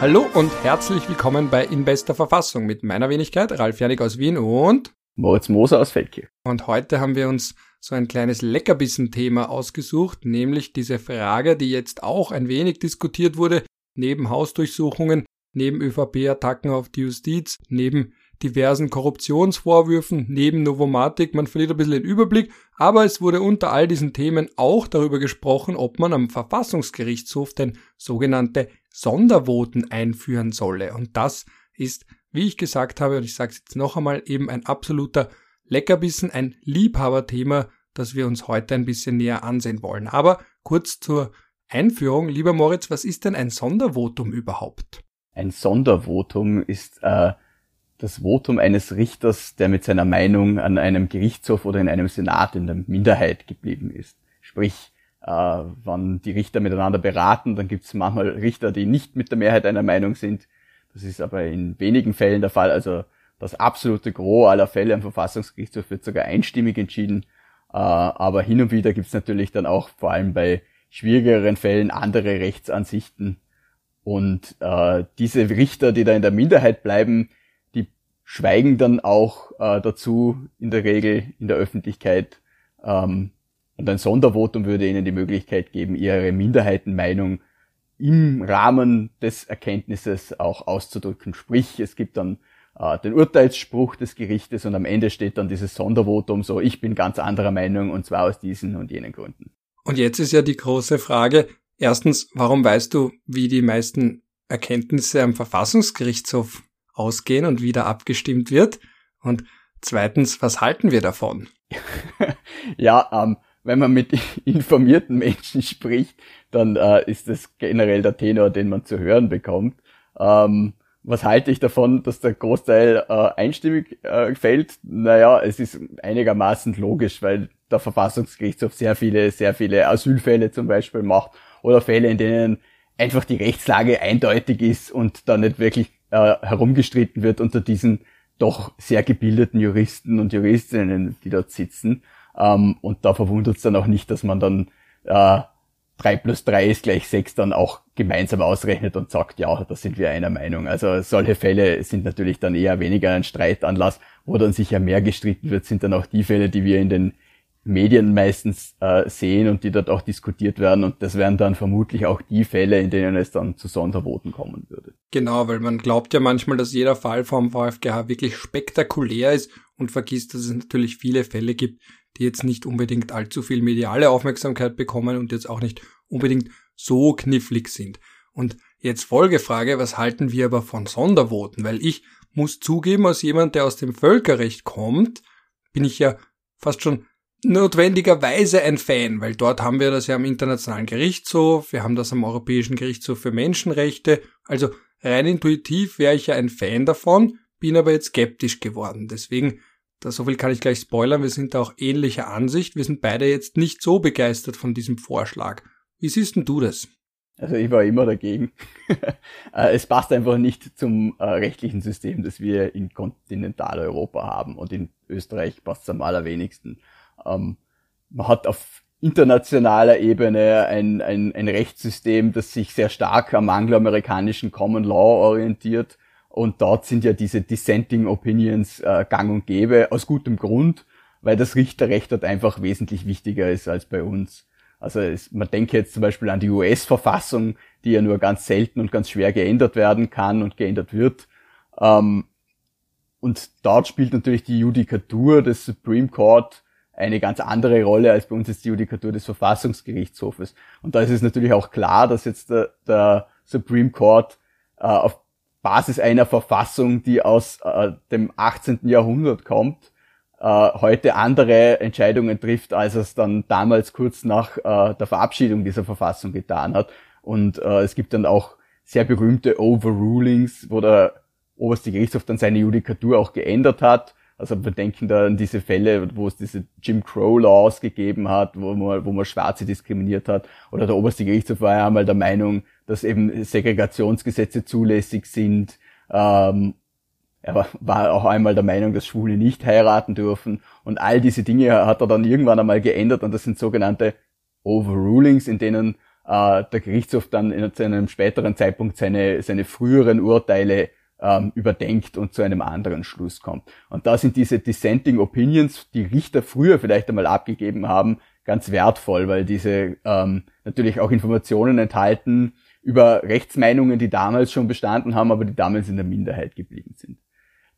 Hallo und herzlich willkommen bei In bester Verfassung mit meiner Wenigkeit Ralf Janik aus Wien und Moritz Moser aus Feldkirch. Und heute haben wir uns so ein kleines Leckerbissen-Thema ausgesucht, nämlich diese Frage, die jetzt auch ein wenig diskutiert wurde, neben Hausdurchsuchungen, neben ÖVP-Attacken auf die Justiz, neben diversen Korruptionsvorwürfen, neben Novomatic, man verliert ein bisschen den Überblick, aber es wurde unter all diesen Themen auch darüber gesprochen, ob man am Verfassungsgerichtshof denn sogenannte Sondervoten einführen solle. Und das ist, wie ich gesagt habe, und ich sage es jetzt noch einmal, eben ein absoluter Leckerbissen, ein Liebhaberthema, das wir uns heute ein bisschen näher ansehen wollen. Aber kurz zur Einführung, lieber Moritz, was ist denn ein Sondervotum überhaupt? Ein Sondervotum ist äh, das Votum eines Richters, der mit seiner Meinung an einem Gerichtshof oder in einem Senat in der Minderheit geblieben ist. Sprich, äh, wenn die Richter miteinander beraten, dann gibt es manchmal Richter, die nicht mit der Mehrheit einer Meinung sind. Das ist aber in wenigen Fällen der Fall. Also das absolute Gros aller Fälle am Verfassungsgerichtshof wird sogar einstimmig entschieden. Äh, aber hin und wieder gibt es natürlich dann auch vor allem bei schwierigeren Fällen andere Rechtsansichten. Und äh, diese Richter, die da in der Minderheit bleiben, schweigen dann auch äh, dazu in der Regel in der Öffentlichkeit. Ähm, und ein Sondervotum würde ihnen die Möglichkeit geben, ihre Minderheitenmeinung im Rahmen des Erkenntnisses auch auszudrücken. Sprich, es gibt dann äh, den Urteilsspruch des Gerichtes und am Ende steht dann dieses Sondervotum so, ich bin ganz anderer Meinung und zwar aus diesen und jenen Gründen. Und jetzt ist ja die große Frage, erstens, warum weißt du, wie die meisten Erkenntnisse am Verfassungsgerichtshof ausgehen und wieder abgestimmt wird? Und zweitens, was halten wir davon? ja, ähm, wenn man mit informierten Menschen spricht, dann äh, ist das generell der Tenor, den man zu hören bekommt. Ähm, was halte ich davon, dass der Großteil äh, einstimmig äh, fällt? Naja, es ist einigermaßen logisch, weil der Verfassungsgerichtshof sehr viele, sehr viele Asylfälle zum Beispiel macht oder Fälle, in denen einfach die Rechtslage eindeutig ist und da nicht wirklich äh, herumgestritten wird unter diesen doch sehr gebildeten Juristen und Juristinnen, die dort sitzen. Ähm, und da verwundert es dann auch nicht, dass man dann äh, 3 plus 3 ist gleich 6 dann auch gemeinsam ausrechnet und sagt, ja, da sind wir einer Meinung. Also solche Fälle sind natürlich dann eher weniger ein Streitanlass, wo dann sicher mehr gestritten wird, sind dann auch die Fälle, die wir in den Medien meistens äh, sehen und die dort auch diskutiert werden. Und das wären dann vermutlich auch die Fälle, in denen es dann zu Sondervoten kommen würde. Genau, weil man glaubt ja manchmal, dass jeder Fall vom VfGH wirklich spektakulär ist und vergisst, dass es natürlich viele Fälle gibt, die jetzt nicht unbedingt allzu viel mediale Aufmerksamkeit bekommen und jetzt auch nicht unbedingt so knifflig sind. Und jetzt Folgefrage, was halten wir aber von Sondervoten? Weil ich muss zugeben, als jemand, der aus dem Völkerrecht kommt, bin ich ja fast schon notwendigerweise ein Fan, weil dort haben wir das ja am Internationalen Gerichtshof, wir haben das am Europäischen Gerichtshof für Menschenrechte. Also rein intuitiv wäre ich ja ein Fan davon, bin aber jetzt skeptisch geworden. Deswegen, da so viel kann ich gleich spoilern, wir sind da auch ähnlicher Ansicht. Wir sind beide jetzt nicht so begeistert von diesem Vorschlag. Wie siehst denn du das? Also ich war immer dagegen. Äh, es passt einfach nicht zum äh, rechtlichen System, das wir in Kontinentaleuropa haben und in Österreich passt es am allerwenigsten. Ähm, man hat auf internationaler Ebene ein, ein, ein Rechtssystem, das sich sehr stark am angloamerikanischen Common Law orientiert. Und dort sind ja diese Dissenting Opinions äh, gang und gäbe, aus gutem Grund, weil das Richterrecht dort einfach wesentlich wichtiger ist als bei uns. Also es, man denke jetzt zum Beispiel an die US-Verfassung, die ja nur ganz selten und ganz schwer geändert werden kann und geändert wird. Ähm, und dort spielt natürlich die Judikatur des Supreme Court eine ganz andere Rolle als bei uns ist die Judikatur des Verfassungsgerichtshofes. Und da ist es natürlich auch klar, dass jetzt der, der Supreme Court äh, auf Basis einer Verfassung, die aus äh, dem 18. Jahrhundert kommt, äh, heute andere Entscheidungen trifft, als es dann damals kurz nach äh, der Verabschiedung dieser Verfassung getan hat. Und äh, es gibt dann auch sehr berühmte Overrulings, wo der oberste Gerichtshof dann seine Judikatur auch geändert hat also wir denken da an diese Fälle, wo es diese Jim Crow Laws gegeben hat, wo man, wo man Schwarze diskriminiert hat. Oder der oberste Gerichtshof war ja einmal der Meinung, dass eben Segregationsgesetze zulässig sind. Ähm, er war auch einmal der Meinung, dass Schwule nicht heiraten dürfen. Und all diese Dinge hat er dann irgendwann einmal geändert und das sind sogenannte Overrulings, in denen äh, der Gerichtshof dann in, zu einem späteren Zeitpunkt seine, seine früheren Urteile ähm, überdenkt und zu einem anderen Schluss kommt. Und da sind diese Dissenting Opinions, die Richter früher vielleicht einmal abgegeben haben, ganz wertvoll, weil diese ähm, natürlich auch Informationen enthalten über Rechtsmeinungen, die damals schon bestanden haben, aber die damals in der Minderheit geblieben sind.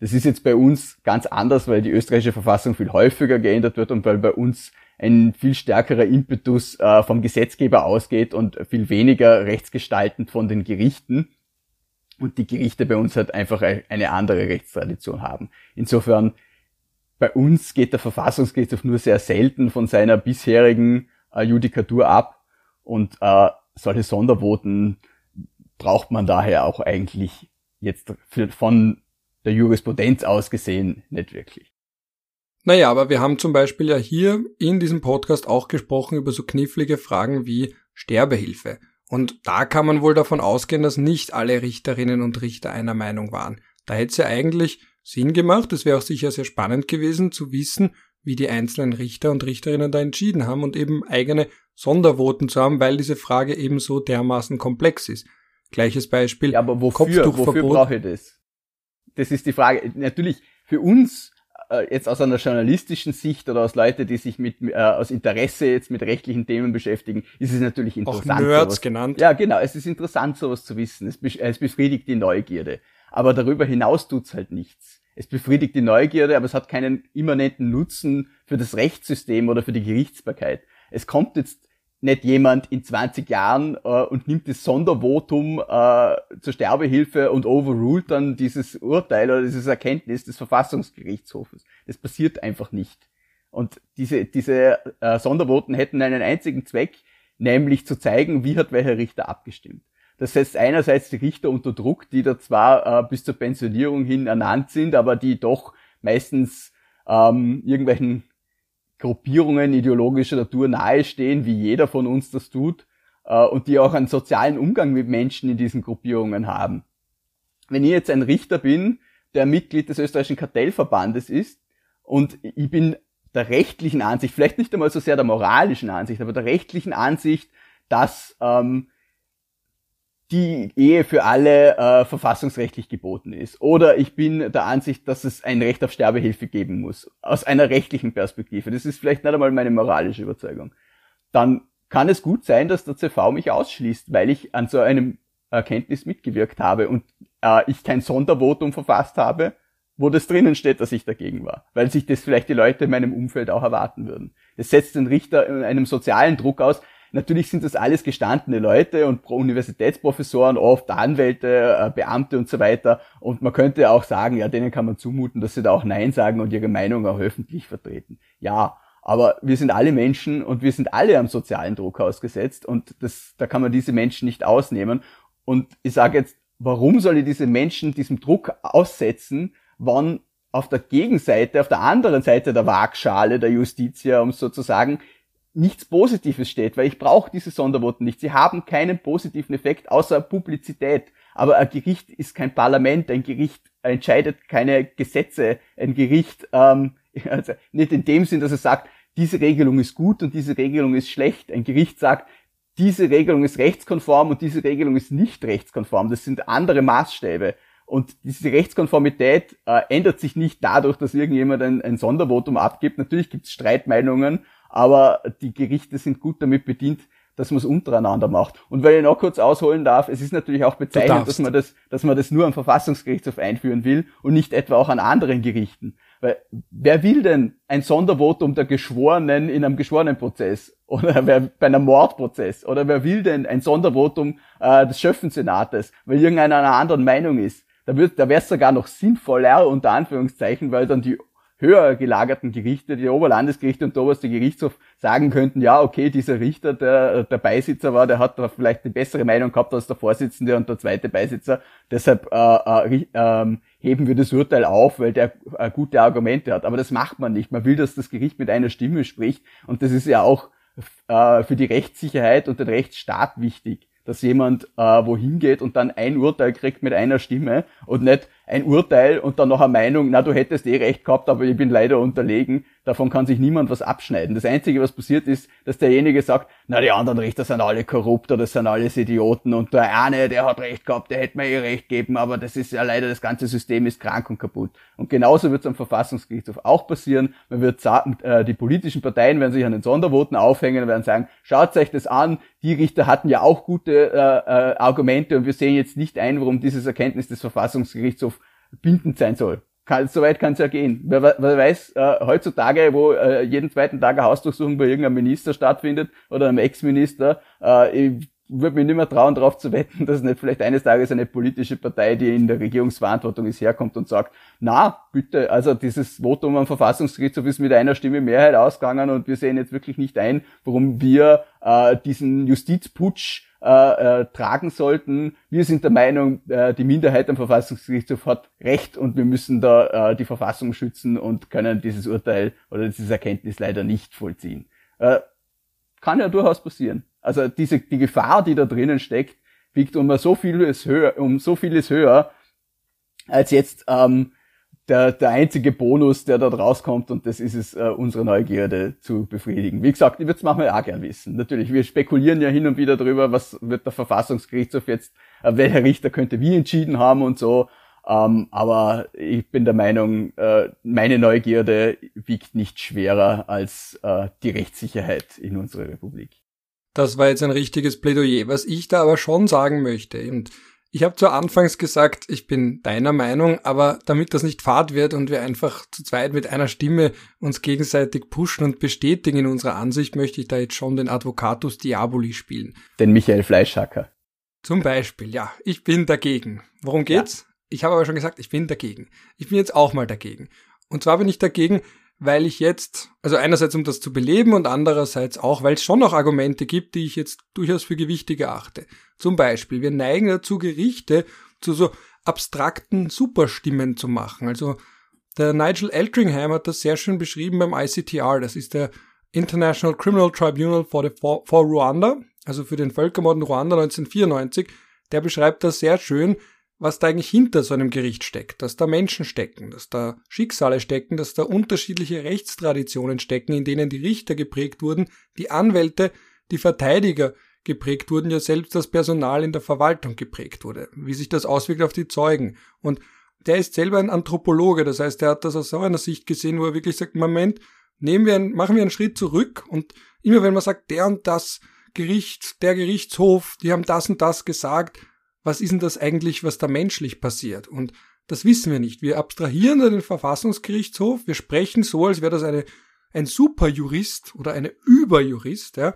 Das ist jetzt bei uns ganz anders, weil die österreichische Verfassung viel häufiger geändert wird und weil bei uns ein viel stärkerer Impetus äh, vom Gesetzgeber ausgeht und viel weniger rechtsgestaltend von den Gerichten und die Gerichte bei uns halt einfach eine andere Rechtstradition haben. Insofern bei uns geht der Verfassungsgerichtshof nur sehr selten von seiner bisherigen äh, Judikatur ab und äh, solche Sondervoten braucht man daher auch eigentlich jetzt für, von der Jurisprudenz aus gesehen nicht wirklich. Naja, aber wir haben zum Beispiel ja hier in diesem Podcast auch gesprochen über so knifflige Fragen wie Sterbehilfe. Und da kann man wohl davon ausgehen, dass nicht alle Richterinnen und Richter einer Meinung waren. Da hätte es ja eigentlich Sinn gemacht, es wäre auch sicher sehr spannend gewesen zu wissen, wie die einzelnen Richter und Richterinnen da entschieden haben und eben eigene Sondervoten zu haben, weil diese Frage eben so dermaßen komplex ist. Gleiches Beispiel. Ja, aber wofür, wofür brauche ich das? Das ist die Frage. Natürlich, für uns äh, jetzt aus einer journalistischen Sicht oder aus Leute, die sich mit äh, aus Interesse jetzt mit rechtlichen Themen beschäftigen, ist es natürlich interessant. Auch Nerds sowas, genannt. Ja, genau. Es ist interessant, sowas zu wissen. Es, es befriedigt die Neugierde. Aber darüber hinaus tut's halt nichts. Es befriedigt die Neugierde, aber es hat keinen immanenten Nutzen für das Rechtssystem oder für die Gerichtsbarkeit. Es kommt jetzt nicht jemand in 20 Jahren äh, und nimmt das Sondervotum äh, zur Sterbehilfe und overruled dann dieses Urteil oder dieses Erkenntnis des Verfassungsgerichtshofes. Das passiert einfach nicht. Und diese, diese äh, Sondervoten hätten einen einzigen Zweck, nämlich zu zeigen, wie hat welcher Richter abgestimmt. Das setzt einerseits die Richter unter Druck, die da zwar äh, bis zur Pensionierung hin ernannt sind, aber die doch meistens ähm, irgendwelchen Gruppierungen ideologischer Natur nahestehen, wie jeder von uns das tut, äh, und die auch einen sozialen Umgang mit Menschen in diesen Gruppierungen haben. Wenn ich jetzt ein Richter bin, der Mitglied des österreichischen Kartellverbandes ist, und ich bin der rechtlichen Ansicht, vielleicht nicht einmal so sehr der moralischen Ansicht, aber der rechtlichen Ansicht, dass ähm, die Ehe für alle äh, verfassungsrechtlich geboten ist. Oder ich bin der Ansicht, dass es ein Recht auf Sterbehilfe geben muss. Aus einer rechtlichen Perspektive. Das ist vielleicht nicht einmal meine moralische Überzeugung. Dann kann es gut sein, dass der CV mich ausschließt, weil ich an so einem Erkenntnis mitgewirkt habe und äh, ich kein Sondervotum verfasst habe, wo das drinnen steht, dass ich dagegen war. Weil sich das vielleicht die Leute in meinem Umfeld auch erwarten würden. Das setzt den Richter in einem sozialen Druck aus, Natürlich sind das alles gestandene Leute und Universitätsprofessoren, oft Anwälte, äh, Beamte und so weiter. Und man könnte auch sagen, ja, denen kann man zumuten, dass sie da auch Nein sagen und ihre Meinung auch öffentlich vertreten. Ja, aber wir sind alle Menschen und wir sind alle am sozialen Druck ausgesetzt und das, da kann man diese Menschen nicht ausnehmen. Und ich sage jetzt, warum soll ich diese Menschen diesem Druck aussetzen, wann auf der Gegenseite, auf der anderen Seite der Waagschale der Justitia, um sozusagen, nichts Positives steht, weil ich brauche diese Sondervoten nicht. Sie haben keinen positiven Effekt außer Publizität. Aber ein Gericht ist kein Parlament, ein Gericht entscheidet keine Gesetze, ein Gericht ähm, also nicht in dem Sinn, dass es sagt, diese Regelung ist gut und diese Regelung ist schlecht. Ein Gericht sagt, diese Regelung ist rechtskonform und diese Regelung ist nicht rechtskonform. Das sind andere Maßstäbe. Und diese Rechtskonformität äh, ändert sich nicht dadurch, dass irgendjemand ein, ein Sondervotum abgibt. Natürlich gibt es Streitmeinungen aber die Gerichte sind gut damit bedient, dass man es untereinander macht. Und weil ich noch kurz ausholen darf, es ist natürlich auch bezeichnend, dass man das, dass man das nur am Verfassungsgerichtshof einführen will und nicht etwa auch an anderen Gerichten. Weil wer will denn ein Sondervotum der Geschworenen in einem Geschworenenprozess oder wer bei einem Mordprozess oder wer will denn ein Sondervotum äh, des Schöffensenates, weil irgendeiner einer anderen Meinung ist? Da wird, da wäre es sogar noch sinnvoller unter Anführungszeichen, weil dann die höher gelagerten Gerichte, die Oberlandesgerichte und der oberste Gerichtshof sagen könnten, ja, okay, dieser Richter, der der Beisitzer war, der hat da vielleicht eine bessere Meinung gehabt als der Vorsitzende und der zweite Beisitzer. Deshalb äh, äh, äh, heben wir das Urteil auf, weil der äh, gute Argumente hat. Aber das macht man nicht. Man will, dass das Gericht mit einer Stimme spricht. Und das ist ja auch äh, für die Rechtssicherheit und den Rechtsstaat wichtig dass jemand äh, wohin geht und dann ein Urteil kriegt mit einer Stimme und nicht ein Urteil und dann noch eine Meinung, na, du hättest eh recht gehabt, aber ich bin leider unterlegen. Davon kann sich niemand was abschneiden. Das Einzige, was passiert ist, dass derjenige sagt, na, die anderen Richter sind alle korrupt oder das sind alles Idioten und der eine, der hat recht gehabt, der hätte mir eh recht geben, aber das ist ja leider, das ganze System ist krank und kaputt. Und genauso wird es am Verfassungsgerichtshof auch passieren. Man wird sagen, äh, die politischen Parteien werden sich an den Sondervoten aufhängen und werden sagen, schaut euch das an, die Richter hatten ja auch gute äh, äh, Argumente und wir sehen jetzt nicht ein, warum dieses Erkenntnis des Verfassungsgerichtshofs bindend sein soll. Kann, so weit kann es ja gehen. Wer, wer weiß, äh, heutzutage, wo äh, jeden zweiten Tag eine Hausdurchsuchung bei irgendeinem Minister stattfindet oder einem Ex-Minister, äh, ich würde mich nicht mehr trauen, darauf zu wetten, dass nicht vielleicht eines Tages eine politische Partei, die in der Regierungsverantwortung ist, herkommt und sagt, na, bitte, also dieses Votum am Verfassungsgerichtshof ist mit einer Stimme Mehrheit ausgegangen und wir sehen jetzt wirklich nicht ein, warum wir äh, diesen Justizputsch äh, äh, tragen sollten. Wir sind der Meinung, äh, die Minderheit am Verfassungsgerichtshof hat Recht und wir müssen da äh, die Verfassung schützen und können dieses Urteil oder dieses Erkenntnis leider nicht vollziehen. Äh, kann ja durchaus passieren. Also diese, die Gefahr, die da drinnen steckt, wiegt um so vieles höher, um so vieles höher, als jetzt ähm, der, der einzige Bonus, der dort rauskommt, und das ist es, äh, unsere Neugierde zu befriedigen. Wie gesagt, ich würde es manchmal auch gern wissen. Natürlich, wir spekulieren ja hin und wieder drüber, was wird der Verfassungsgerichtshof jetzt, äh, welcher Richter könnte wie entschieden haben und so. Ähm, aber ich bin der Meinung, äh, meine Neugierde wiegt nicht schwerer als äh, die Rechtssicherheit in unserer Republik. Das war jetzt ein richtiges Plädoyer. Was ich da aber schon sagen möchte, und ich habe zwar anfangs gesagt, ich bin deiner Meinung, aber damit das nicht fad wird und wir einfach zu zweit mit einer Stimme uns gegenseitig pushen und bestätigen in unserer Ansicht, möchte ich da jetzt schon den Advocatus Diaboli spielen. Den Michael Fleischhacker. Zum Beispiel, ja, ich bin dagegen. Worum geht's? Ja. Ich habe aber schon gesagt, ich bin dagegen. Ich bin jetzt auch mal dagegen. Und zwar bin ich dagegen, weil ich jetzt, also einerseits um das zu beleben und andererseits auch, weil es schon noch Argumente gibt, die ich jetzt durchaus für gewichtig erachte. Zum Beispiel, wir neigen dazu, Gerichte zu so abstrakten Superstimmen zu machen. Also der Nigel Eltringham hat das sehr schön beschrieben beim ICTR. Das ist der International Criminal Tribunal for, the, for, for Rwanda, also für den Völkermord in Ruanda 1994. Der beschreibt das sehr schön, was da eigentlich hinter so einem Gericht steckt, dass da Menschen stecken, dass da Schicksale stecken, dass da unterschiedliche Rechtstraditionen stecken, in denen die Richter geprägt wurden, die Anwälte, die Verteidiger geprägt wurden, ja selbst das Personal in der Verwaltung geprägt wurde, wie sich das auswirkt auf die Zeugen. Und der ist selber ein Anthropologe, das heißt, er hat das aus so einer Sicht gesehen, wo er wirklich sagt, Moment, nehmen wir einen, machen wir einen Schritt zurück und immer wenn man sagt, der und das Gericht, der Gerichtshof, die haben das und das gesagt, was ist denn das eigentlich, was da menschlich passiert? Und das wissen wir nicht. Wir abstrahieren da den Verfassungsgerichtshof, wir sprechen so, als wäre das eine, ein Superjurist oder eine Überjurist, ja.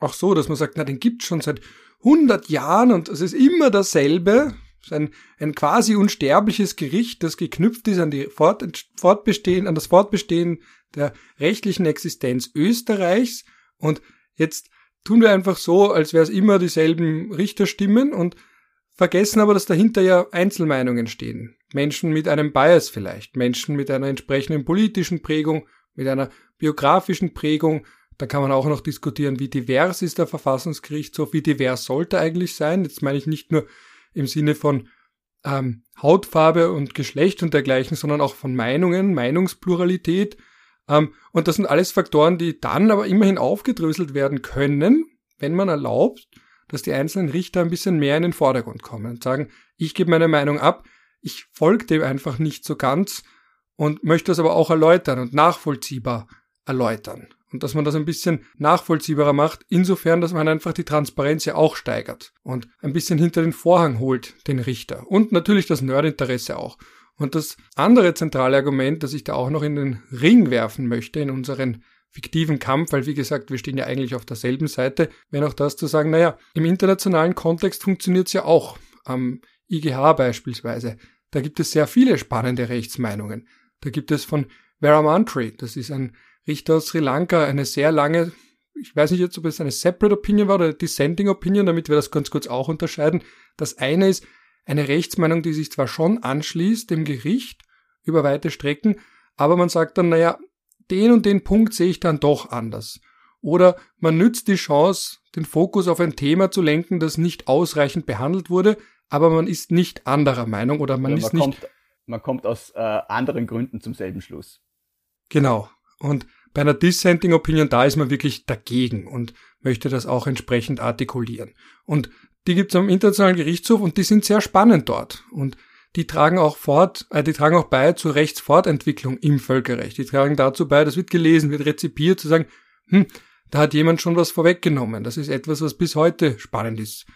Auch so, dass man sagt, na, den gibt's schon seit 100 Jahren und es ist immer dasselbe. Es ist ein, ein quasi unsterbliches Gericht, das geknüpft ist an die Fort, Fortbestehen, an das Fortbestehen der rechtlichen Existenz Österreichs. Und jetzt tun wir einfach so, als wäre es immer dieselben Richterstimmen und vergessen aber, dass dahinter ja Einzelmeinungen stehen. Menschen mit einem Bias vielleicht, Menschen mit einer entsprechenden politischen Prägung, mit einer biografischen Prägung. Da kann man auch noch diskutieren, wie divers ist der Verfassungsgerichtshof, wie divers sollte eigentlich sein. Jetzt meine ich nicht nur im Sinne von ähm, Hautfarbe und Geschlecht und dergleichen, sondern auch von Meinungen, Meinungspluralität. Ähm, und das sind alles Faktoren, die dann aber immerhin aufgedröselt werden können, wenn man erlaubt, dass die einzelnen Richter ein bisschen mehr in den Vordergrund kommen und sagen, ich gebe meine Meinung ab, ich folge dem einfach nicht so ganz und möchte das aber auch erläutern und nachvollziehbar erläutern. Und dass man das ein bisschen nachvollziehbarer macht, insofern, dass man einfach die Transparenz ja auch steigert und ein bisschen hinter den Vorhang holt, den Richter. Und natürlich das Nerdinteresse auch. Und das andere zentrale Argument, das ich da auch noch in den Ring werfen möchte, in unseren fiktiven Kampf, weil wie gesagt, wir stehen ja eigentlich auf derselben Seite, wenn auch das zu sagen, naja, im internationalen Kontext funktioniert es ja auch. Am IGH beispielsweise. Da gibt es sehr viele spannende Rechtsmeinungen. Da gibt es von Vera Mantri, das ist ein Richter aus Sri Lanka, eine sehr lange, ich weiß nicht jetzt, ob es eine Separate Opinion war oder Dissenting Opinion, damit wir das ganz kurz auch unterscheiden. Das eine ist eine Rechtsmeinung, die sich zwar schon anschließt dem Gericht über weite Strecken, aber man sagt dann, naja, den und den Punkt sehe ich dann doch anders. Oder man nützt die Chance, den Fokus auf ein Thema zu lenken, das nicht ausreichend behandelt wurde, aber man ist nicht anderer Meinung oder man, oder man ist kommt, nicht. man kommt aus äh, anderen Gründen zum selben Schluss. Genau. Und bei einer Dissenting Opinion, da ist man wirklich dagegen und möchte das auch entsprechend artikulieren. Und die gibt es am Internationalen Gerichtshof und die sind sehr spannend dort. Und die tragen auch fort, äh, die tragen auch bei zur Rechtsfortentwicklung im Völkerrecht. Die tragen dazu bei, das wird gelesen, wird rezipiert, zu sagen, hm, da hat jemand schon was vorweggenommen. Das ist etwas, was bis heute spannend ist.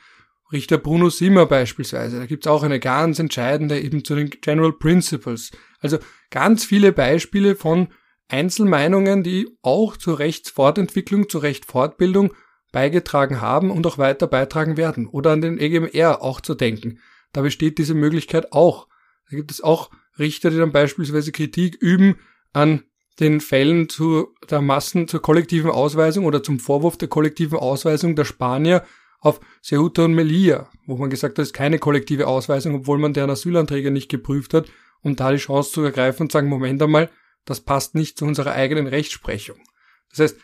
Richter Bruno Simmer beispielsweise, da gibt's auch eine ganz entscheidende eben zu den General Principles. Also ganz viele Beispiele von Einzelmeinungen, die auch zur Rechtsfortentwicklung, zur Rechtfortbildung beigetragen haben und auch weiter beitragen werden. Oder an den EGMR auch zu denken. Da besteht diese Möglichkeit auch. Da gibt es auch Richter, die dann beispielsweise Kritik üben an den Fällen zu der Massen, zur kollektiven Ausweisung oder zum Vorwurf der kollektiven Ausweisung der Spanier auf Ceuta und Melilla, wo man gesagt hat, es ist keine kollektive Ausweisung, obwohl man deren Asylanträge nicht geprüft hat, um da die Chance zu ergreifen und sagen, Moment einmal, das passt nicht zu unserer eigenen Rechtsprechung. Das heißt,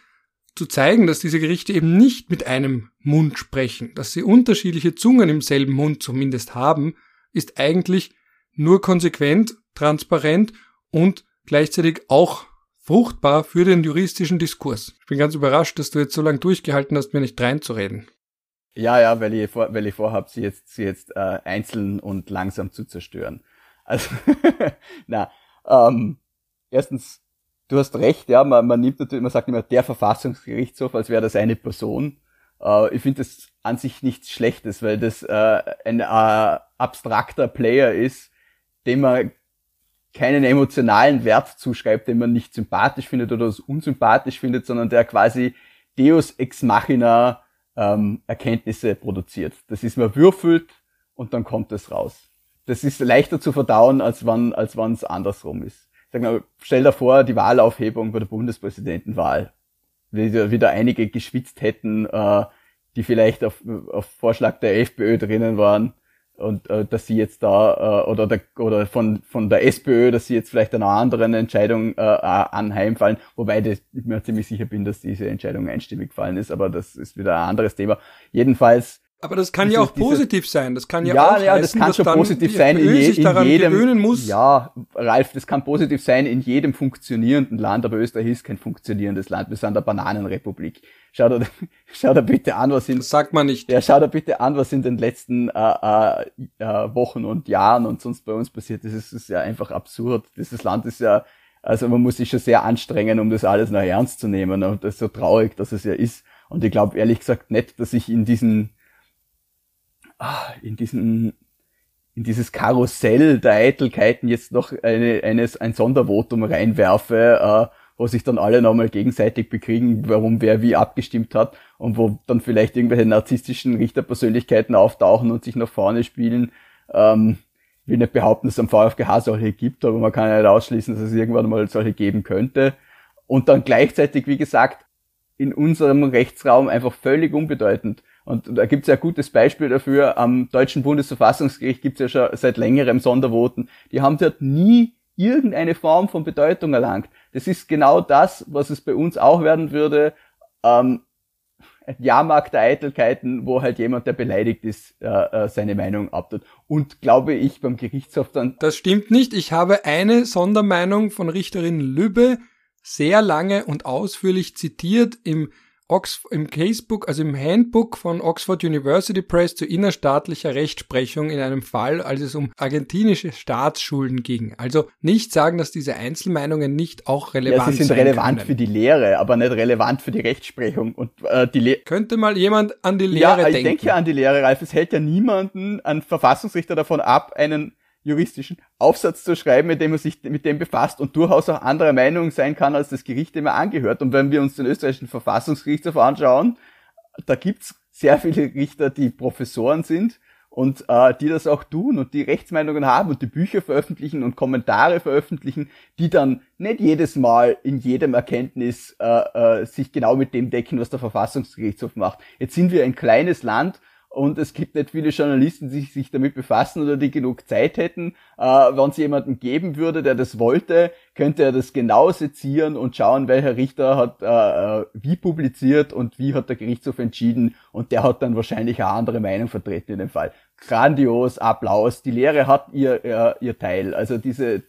zu zeigen, dass diese Gerichte eben nicht mit einem Mund sprechen, dass sie unterschiedliche Zungen im selben Mund zumindest haben, ist eigentlich nur konsequent, transparent und gleichzeitig auch fruchtbar für den juristischen Diskurs. Ich bin ganz überrascht, dass du jetzt so lange durchgehalten hast, mir nicht reinzureden. Ja, ja, weil ich, vor, weil ich vorhabe, sie jetzt, sie jetzt äh, einzeln und langsam zu zerstören. Also, na, ähm, erstens, du hast recht, ja, man, man nimmt natürlich, man sagt immer der Verfassungsgerichtshof, als wäre das eine Person. Äh, ich finde das an sich nichts Schlechtes, weil das äh, ein äh, abstrakter Player ist, dem man keinen emotionalen Wert zuschreibt, den man nicht sympathisch findet oder unsympathisch findet, sondern der quasi Deus ex machina ähm, Erkenntnisse produziert. Das ist man würfelt und dann kommt es raus. Das ist leichter zu verdauen, als wann als wann es andersrum ist mal, stell dir vor, die Wahlaufhebung bei der Bundespräsidentenwahl. Wie wieder einige geschwitzt hätten, äh, die vielleicht auf, auf Vorschlag der FPÖ drinnen waren und äh, dass sie jetzt da äh, oder der, oder von von der SPÖ, dass sie jetzt vielleicht einer anderen Entscheidung äh, anheimfallen, wobei das, ich mir ziemlich sicher bin, dass diese Entscheidung einstimmig gefallen ist, aber das ist wieder ein anderes Thema. Jedenfalls aber das kann diese, ja auch positiv sein. Das kann ja, ja auch ja, heißen, das kann schon positiv sein in, je, in jedem. Muss. Ja, Ralf, das kann positiv sein in jedem funktionierenden Land, aber Österreich ist kein funktionierendes Land. Wir sind eine Bananenrepublik. Schau dir, schau dir bitte an, was in. Das sagt man nicht. Ja, schau dir bitte an, was in den letzten äh, äh, äh, Wochen und Jahren und sonst bei uns passiert ist. Das ist ja einfach absurd. Dieses Land ist ja, also man muss sich schon sehr anstrengen, um das alles noch ernst zu nehmen. Und das ist so traurig, dass es ja ist. Und ich glaube ehrlich gesagt nicht, dass ich in diesen in diesen in dieses Karussell der Eitelkeiten jetzt noch eine, eines, ein Sondervotum reinwerfe, äh, wo sich dann alle nochmal gegenseitig bekriegen, warum wer wie abgestimmt hat und wo dann vielleicht irgendwelche narzisstischen Richterpersönlichkeiten auftauchen und sich nach vorne spielen. Ähm, ich will nicht behaupten, dass es am VfGH solche gibt, aber man kann ja nicht ausschließen, dass es irgendwann mal solche geben könnte. Und dann gleichzeitig, wie gesagt, in unserem Rechtsraum einfach völlig unbedeutend. Und da gibt es ja ein gutes Beispiel dafür. Am deutschen Bundesverfassungsgericht gibt es ja schon seit längerem Sondervoten. Die haben dort nie irgendeine Form von Bedeutung erlangt. Das ist genau das, was es bei uns auch werden würde. Ähm, ein Jahrmarkt der Eitelkeiten, wo halt jemand, der beleidigt ist, äh, äh, seine Meinung abtut. Und glaube ich beim Gerichtshof dann. Das stimmt nicht. Ich habe eine Sondermeinung von Richterin Lübbe sehr lange und ausführlich zitiert im Ox im Casebook, also im Handbook von Oxford University Press zu innerstaatlicher Rechtsprechung in einem Fall, als es um argentinische Staatsschulden ging. Also nicht sagen, dass diese Einzelmeinungen nicht auch relevant sind. Ja, sie sind relevant können. für die Lehre, aber nicht relevant für die Rechtsprechung. Und äh, die Le könnte mal jemand an die Lehre ja, denken. Ja, ich denke an die Lehre, Ralf. Es hält ja niemanden, ein Verfassungsrichter davon ab, einen juristischen Aufsatz zu schreiben, mit dem man sich mit dem befasst und durchaus auch anderer Meinung sein kann, als das Gericht dem er angehört. Und wenn wir uns den österreichischen Verfassungsgerichtshof anschauen, da gibt's sehr viele Richter, die Professoren sind und äh, die das auch tun und die Rechtsmeinungen haben und die Bücher veröffentlichen und Kommentare veröffentlichen, die dann nicht jedes Mal in jedem Erkenntnis äh, äh, sich genau mit dem decken, was der Verfassungsgerichtshof macht. Jetzt sind wir ein kleines Land und es gibt nicht viele Journalisten, die sich damit befassen oder die genug Zeit hätten. Äh, Wenn es jemanden geben würde, der das wollte, könnte er das genau sezieren und schauen, welcher Richter hat äh, äh, wie publiziert und wie hat der Gerichtshof entschieden und der hat dann wahrscheinlich eine andere Meinung vertreten in dem Fall. Grandios, Applaus, die Lehre hat ihr, ihr, ihr Teil. Also diese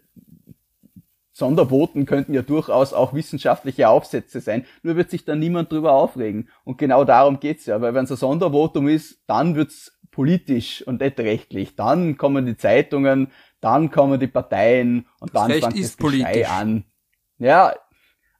Sondervoten könnten ja durchaus auch wissenschaftliche Aufsätze sein, nur wird sich da niemand drüber aufregen. Und genau darum geht's ja, weil wenn es ein Sondervotum ist, dann wird's politisch und nicht rechtlich. Dann kommen die Zeitungen, dann kommen die Parteien und das dann Recht fängt das politisch. an. Ja,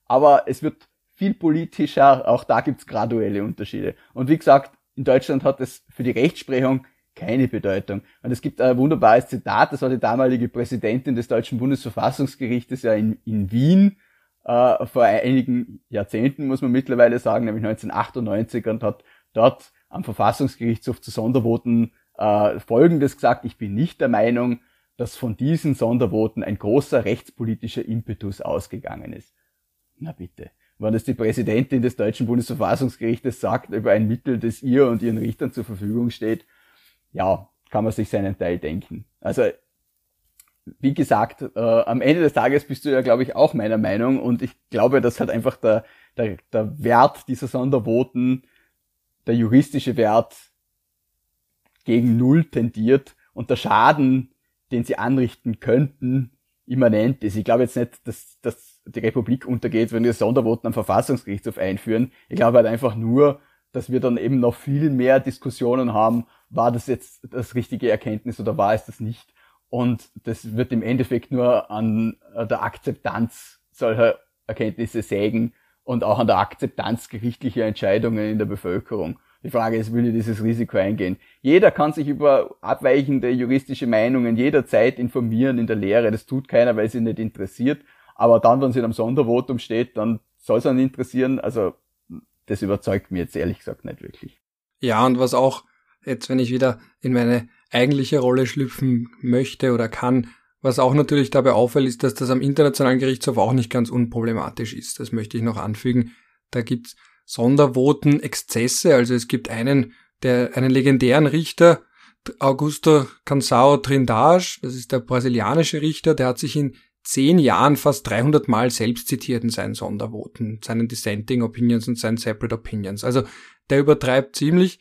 aber es wird viel politischer, auch da gibt's graduelle Unterschiede. Und wie gesagt, in Deutschland hat es für die Rechtsprechung keine Bedeutung. Und es gibt ein wunderbares Zitat, das war die damalige Präsidentin des deutschen Bundesverfassungsgerichtes ja in, in Wien äh, vor einigen Jahrzehnten, muss man mittlerweile sagen, nämlich 1998 und hat dort am Verfassungsgerichtshof zu Sondervoten äh, Folgendes gesagt, ich bin nicht der Meinung, dass von diesen Sondervoten ein großer rechtspolitischer Impetus ausgegangen ist. Na bitte. Wenn es die Präsidentin des deutschen Bundesverfassungsgerichtes sagt über ein Mittel, das ihr und ihren Richtern zur Verfügung steht, ja, kann man sich seinen Teil denken. Also, wie gesagt, äh, am Ende des Tages bist du ja, glaube ich, auch meiner Meinung und ich glaube, dass halt einfach der, der, der Wert dieser Sondervoten, der juristische Wert gegen Null tendiert und der Schaden, den sie anrichten könnten, immanent ist. Ich glaube jetzt nicht, dass, dass die Republik untergeht, wenn wir Sondervoten am Verfassungsgerichtshof einführen. Ich glaube halt einfach nur, dass wir dann eben noch viel mehr Diskussionen haben, war das jetzt das richtige Erkenntnis oder war es das nicht? Und das wird im Endeffekt nur an der Akzeptanz solcher Erkenntnisse sägen und auch an der Akzeptanz gerichtlicher Entscheidungen in der Bevölkerung. Die Frage ist, will ich dieses Risiko eingehen? Jeder kann sich über abweichende juristische Meinungen jederzeit informieren in der Lehre. Das tut keiner, weil sie nicht interessiert. Aber dann, wenn sie in einem Sondervotum steht, dann soll es einen interessieren. Also das überzeugt mir jetzt ehrlich gesagt nicht wirklich. Ja, und was auch jetzt, wenn ich wieder in meine eigentliche Rolle schlüpfen möchte oder kann, was auch natürlich dabei auffällt, ist, dass das am Internationalen Gerichtshof auch nicht ganz unproblematisch ist. Das möchte ich noch anfügen. Da gibt's Sondervoten, Exzesse. Also es gibt einen, der, einen legendären Richter, Augusto Cansao Trindage, das ist der brasilianische Richter, der hat sich in zehn Jahren fast 300 Mal selbst zitiert in seinen Sondervoten, seinen Dissenting Opinions und seinen Separate Opinions. Also der übertreibt ziemlich.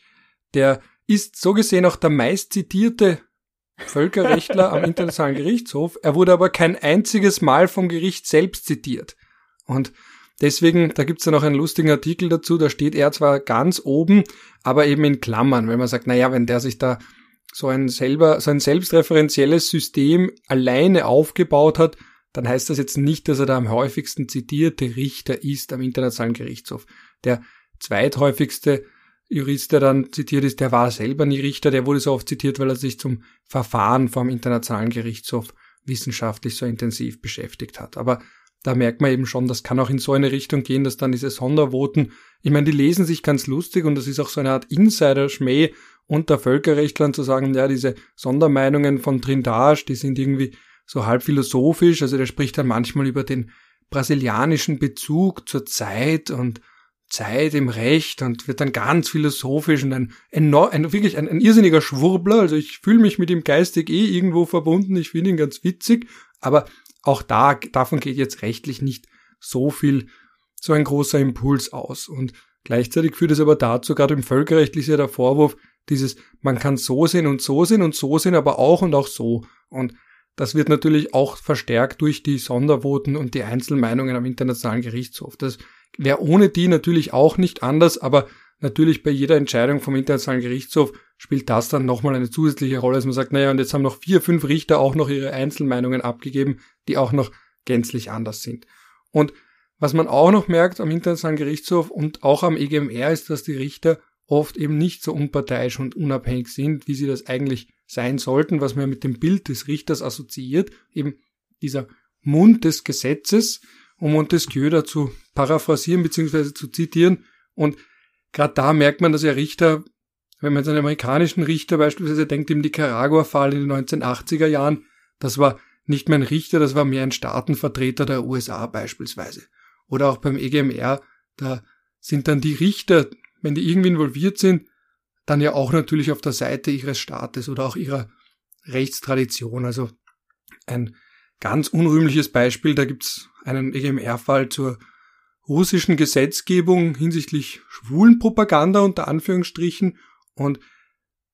Der ist so gesehen auch der meist zitierte Völkerrechtler am Internationalen Gerichtshof. Er wurde aber kein einziges Mal vom Gericht selbst zitiert. Und deswegen, da gibt's ja noch einen lustigen Artikel dazu, da steht er zwar ganz oben, aber eben in Klammern, weil man sagt, naja, wenn der sich da so ein selber, so ein selbstreferenzielles System alleine aufgebaut hat, dann heißt das jetzt nicht, dass er der am häufigsten zitierte Richter ist am Internationalen Gerichtshof. Der zweithäufigste Jurist, der dann zitiert ist, der war selber nie Richter, der wurde so oft zitiert, weil er sich zum Verfahren vom Internationalen Gerichtshof wissenschaftlich so intensiv beschäftigt hat. Aber da merkt man eben schon, das kann auch in so eine Richtung gehen, dass dann diese Sondervoten, ich meine, die lesen sich ganz lustig und das ist auch so eine Art Insider-Schmäh unter Völkerrechtlern zu sagen, ja, diese Sondermeinungen von Trindage, die sind irgendwie so halb philosophisch, also der spricht dann manchmal über den brasilianischen Bezug zur Zeit und Zeit im Recht und wird dann ganz philosophisch und ein, enorm, ein wirklich ein, ein irrsinniger Schwurbler. Also ich fühle mich mit ihm geistig eh irgendwo verbunden. Ich finde ihn ganz witzig. Aber auch da, davon geht jetzt rechtlich nicht so viel, so ein großer Impuls aus. Und gleichzeitig führt es aber dazu, gerade im Völkerrecht ist ja der Vorwurf, dieses, man kann so sehen und so sehen und so sehen, aber auch und auch so. Und das wird natürlich auch verstärkt durch die Sondervoten und die Einzelmeinungen am Internationalen Gerichtshof. Das wäre ohne die natürlich auch nicht anders, aber natürlich bei jeder Entscheidung vom Internationalen Gerichtshof spielt das dann nochmal eine zusätzliche Rolle, dass man sagt, naja, und jetzt haben noch vier, fünf Richter auch noch ihre Einzelmeinungen abgegeben, die auch noch gänzlich anders sind. Und was man auch noch merkt am Internationalen Gerichtshof und auch am EGMR ist, dass die Richter oft eben nicht so unparteiisch und unabhängig sind, wie sie das eigentlich sein sollten, was man mit dem Bild des Richters assoziiert, eben dieser Mund des Gesetzes, um Montesquieu dazu paraphrasieren bzw. zu zitieren. Und gerade da merkt man, dass ja Richter, wenn man jetzt an den amerikanischen Richter beispielsweise denkt, im Nicaragua-Fall in den 1980er Jahren, das war nicht mehr ein Richter, das war mehr ein Staatenvertreter der USA beispielsweise. Oder auch beim EGMR, da sind dann die Richter, wenn die irgendwie involviert sind, dann ja auch natürlich auf der Seite ihres Staates oder auch ihrer Rechtstradition. Also ein ganz unrühmliches Beispiel, da gibt's einen EGMR-Fall zur russischen Gesetzgebung hinsichtlich Schwulenpropaganda unter Anführungsstrichen und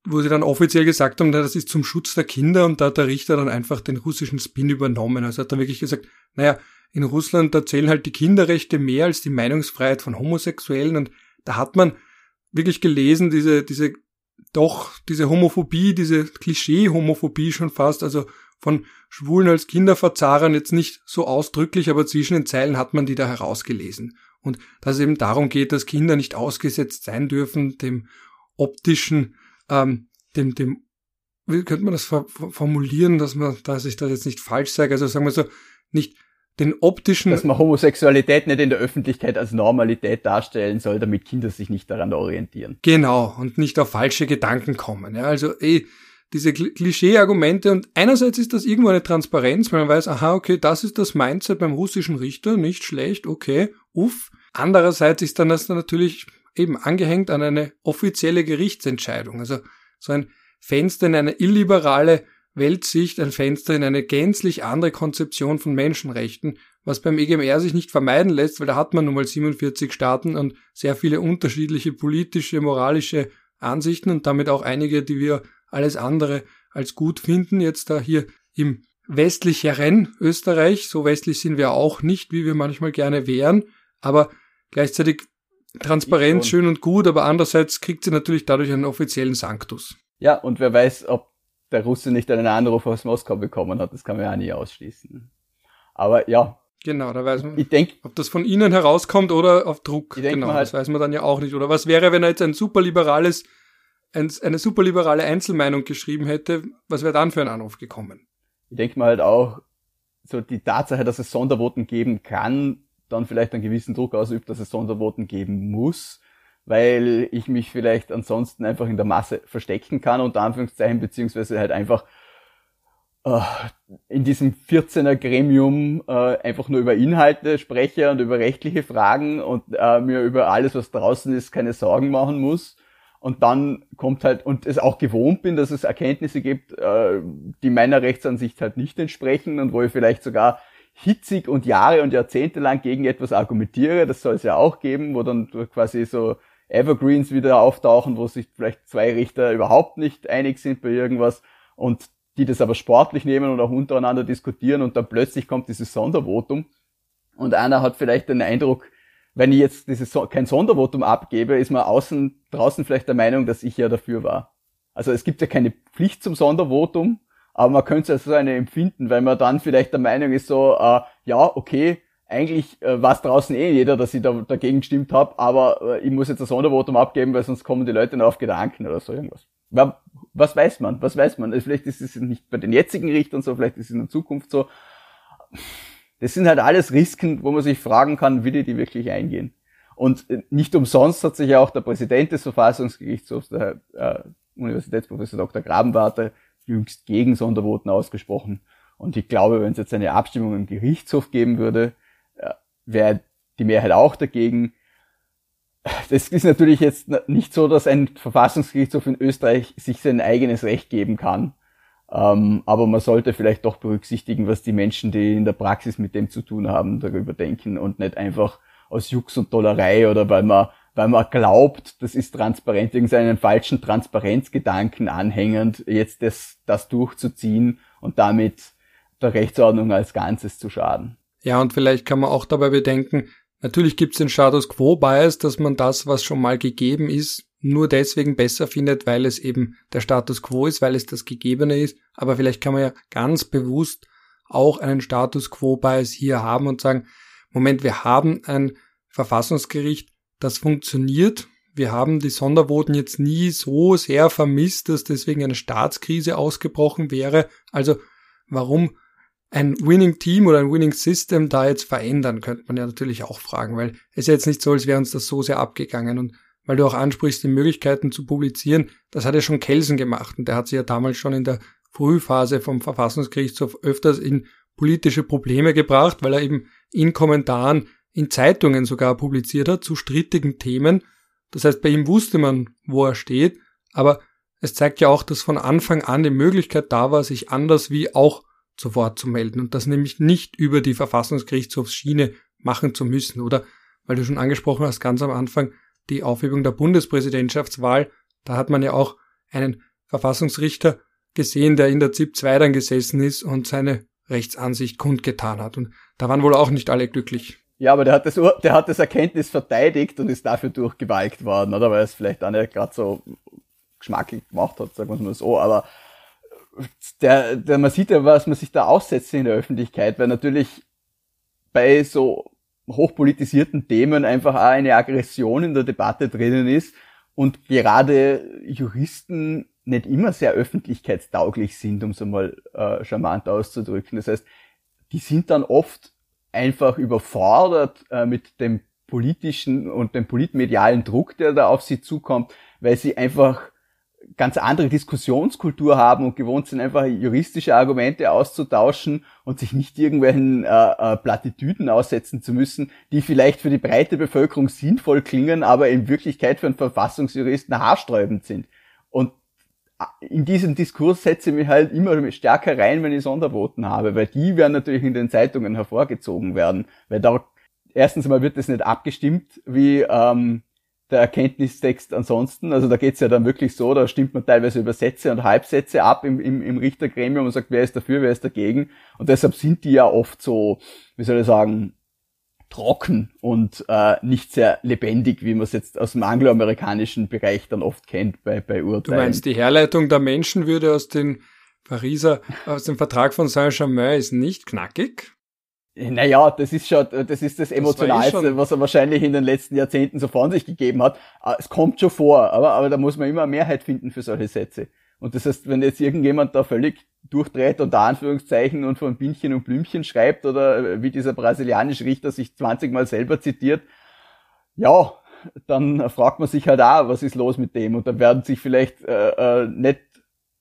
wo sie dann offiziell gesagt haben, das ist zum Schutz der Kinder und da hat der Richter dann einfach den russischen Spin übernommen. Also hat er wirklich gesagt, naja, in Russland da zählen halt die Kinderrechte mehr als die Meinungsfreiheit von Homosexuellen und da hat man wirklich gelesen, diese, diese, doch, diese Homophobie, diese Klischee-Homophobie schon fast, also von Schwulen als Kinderverzahrern jetzt nicht so ausdrücklich, aber zwischen den Zeilen hat man die da herausgelesen. Und dass es eben darum geht, dass Kinder nicht ausgesetzt sein dürfen, dem optischen, ähm, dem, dem, wie könnte man das formulieren, dass man, dass ich das jetzt nicht falsch sage, also sagen wir so, nicht den optischen. Dass man Homosexualität nicht in der Öffentlichkeit als Normalität darstellen soll, damit Kinder sich nicht daran orientieren. Genau, und nicht auf falsche Gedanken kommen. Ja, also eh, diese Klischee-Argumente und einerseits ist das irgendwo eine Transparenz, weil man weiß, aha, okay, das ist das Mindset beim russischen Richter, nicht schlecht, okay, uff. Andererseits ist dann das natürlich eben angehängt an eine offizielle Gerichtsentscheidung. Also so ein Fenster in eine illiberale Weltsicht, ein Fenster in eine gänzlich andere Konzeption von Menschenrechten, was beim EGMR sich nicht vermeiden lässt, weil da hat man nun mal 47 Staaten und sehr viele unterschiedliche politische, moralische Ansichten und damit auch einige, die wir alles andere als gut finden, jetzt da hier im westlicheren Österreich. So westlich sind wir auch nicht, wie wir manchmal gerne wären, aber gleichzeitig Transparenz schön und gut, aber andererseits kriegt sie natürlich dadurch einen offiziellen Sanctus. Ja, und wer weiß, ob der Russe nicht einen Anruf aus Moskau bekommen hat, das kann man ja nie ausschließen. Aber ja. Genau, da weiß man, ich denk, ob das von Ihnen herauskommt oder auf Druck. Ich genau, halt, das weiß man dann ja auch nicht. Oder was wäre, wenn er jetzt ein superliberales, ein, eine superliberale Einzelmeinung geschrieben hätte, was wäre dann für ein Anruf gekommen? Ich denke mal halt auch, so die Tatsache, dass es Sondervoten geben kann, dann vielleicht einen gewissen Druck ausübt, dass es Sondervoten geben muss, weil ich mich vielleicht ansonsten einfach in der Masse verstecken kann, unter Anführungszeichen, beziehungsweise halt einfach äh, in diesem 14er Gremium äh, einfach nur über Inhalte spreche und über rechtliche Fragen und äh, mir über alles, was draußen ist, keine Sorgen machen muss. Und dann kommt halt, und es auch gewohnt bin, dass es Erkenntnisse gibt, äh, die meiner Rechtsansicht halt nicht entsprechen und wo ich vielleicht sogar hitzig und Jahre und Jahrzehnte lang gegen etwas argumentiere, das soll es ja auch geben, wo dann quasi so Evergreens wieder auftauchen, wo sich vielleicht zwei Richter überhaupt nicht einig sind bei irgendwas und die das aber sportlich nehmen und auch untereinander diskutieren und dann plötzlich kommt dieses Sondervotum und einer hat vielleicht den Eindruck, wenn ich jetzt dieses so kein Sondervotum abgebe, ist man außen draußen vielleicht der Meinung, dass ich ja dafür war. Also es gibt ja keine Pflicht zum Sondervotum, aber man könnte es als so eine empfinden, weil man dann vielleicht der Meinung ist so, äh, ja, okay, eigentlich äh, weiß draußen eh jeder, dass ich da dagegen gestimmt habe, aber äh, ich muss jetzt ein Sondervotum abgeben, weil sonst kommen die Leute noch auf Gedanken oder so irgendwas. Was weiß man? Was weiß man? Vielleicht ist es nicht bei den jetzigen Richtern so, vielleicht ist es in der Zukunft so. Das sind halt alles Risiken, wo man sich fragen kann, will ich die wirklich eingehen? Und äh, nicht umsonst hat sich ja auch der Präsident des Verfassungsgerichtshofs, der äh, Universitätsprofessor Dr. Grabenwarte, jüngst gegen Sondervoten ausgesprochen. Und ich glaube, wenn es jetzt eine Abstimmung im Gerichtshof geben würde, wäre die Mehrheit auch dagegen. Das ist natürlich jetzt nicht so, dass ein Verfassungsgerichtshof in Österreich sich sein eigenes Recht geben kann. Ähm, aber man sollte vielleicht doch berücksichtigen, was die Menschen, die in der Praxis mit dem zu tun haben, darüber denken und nicht einfach aus Jux und Dollerei oder weil man, weil man glaubt, das ist transparent, irgendeinen falschen Transparenzgedanken anhängend, jetzt das, das durchzuziehen und damit der Rechtsordnung als Ganzes zu schaden. Ja, und vielleicht kann man auch dabei bedenken, natürlich gibt es den Status Quo Bias, dass man das, was schon mal gegeben ist, nur deswegen besser findet, weil es eben der Status Quo ist, weil es das Gegebene ist. Aber vielleicht kann man ja ganz bewusst auch einen Status Quo Bias hier haben und sagen, Moment, wir haben ein Verfassungsgericht, das funktioniert. Wir haben die Sondervoten jetzt nie so sehr vermisst, dass deswegen eine Staatskrise ausgebrochen wäre. Also warum ein Winning Team oder ein Winning System da jetzt verändern, könnte man ja natürlich auch fragen, weil es ist jetzt nicht so, als wäre uns das so sehr abgegangen und weil du auch ansprichst, die Möglichkeiten zu publizieren, das hat ja schon Kelsen gemacht und der hat sich ja damals schon in der Frühphase vom Verfassungsgerichtshof öfters in politische Probleme gebracht, weil er eben in Kommentaren in Zeitungen sogar publiziert hat zu strittigen Themen. Das heißt, bei ihm wusste man, wo er steht, Aber es zeigt ja auch, dass von Anfang an die Möglichkeit da war, sich anders wie auch zu Wort zu melden und das nämlich nicht über die Verfassungsgerichtshofsschiene machen zu müssen, oder? Weil du schon angesprochen hast, ganz am Anfang, die Aufhebung der Bundespräsidentschaftswahl, da hat man ja auch einen Verfassungsrichter gesehen, der in der ZIP 2 dann gesessen ist und seine Rechtsansicht kundgetan hat. Und da waren wohl auch nicht alle glücklich. Ja, aber der hat das, der hat das Erkenntnis verteidigt und ist dafür durchgewalkt worden, oder? Weil es vielleicht auch nicht gerade so geschmacklich gemacht hat, sagen wir es mal so. Aber der, der, man sieht ja, was man sich da aussetzt in der Öffentlichkeit, weil natürlich bei so hochpolitisierten Themen einfach auch eine Aggression in der Debatte drinnen ist und gerade Juristen nicht immer sehr öffentlichkeitstauglich sind, um es einmal äh, charmant auszudrücken. Das heißt, die sind dann oft einfach überfordert äh, mit dem politischen und dem politmedialen Druck, der da auf sie zukommt, weil sie einfach ganz andere Diskussionskultur haben und gewohnt sind, einfach juristische Argumente auszutauschen und sich nicht irgendwelchen äh, äh, Plattitüden aussetzen zu müssen, die vielleicht für die breite Bevölkerung sinnvoll klingen, aber in Wirklichkeit für einen Verfassungsjuristen haarsträubend sind. Und äh, in diesem Diskurs setze ich mich halt immer stärker rein, wenn ich Sondervoten habe, weil die werden natürlich in den Zeitungen hervorgezogen werden, weil da erstens mal wird das nicht abgestimmt, wie ähm, der Erkenntnistext ansonsten. Also da geht's ja dann wirklich so, da stimmt man teilweise über Sätze und Halbsätze ab im, im, im Richtergremium und sagt, wer ist dafür, wer ist dagegen. Und deshalb sind die ja oft so, wie soll ich sagen, trocken und äh, nicht sehr lebendig, wie man es jetzt aus dem angloamerikanischen Bereich dann oft kennt bei, bei Urteilen. Du meinst, die Herleitung der Menschenwürde aus den Pariser, aus dem Vertrag von Saint-Germain ist nicht knackig? Naja, das ist schon, das ist das Emotionalste, das was er wahrscheinlich in den letzten Jahrzehnten so von sich gegeben hat. Ah, es kommt schon vor, aber, aber da muss man immer eine Mehrheit finden für solche Sätze. Und das heißt, wenn jetzt irgendjemand da völlig durchdreht unter Anführungszeichen und von Bienchen und Blümchen schreibt oder äh, wie dieser brasilianische Richter sich 20 Mal selber zitiert, ja, dann fragt man sich halt auch, was ist los mit dem? Und dann werden sich vielleicht äh, äh, nicht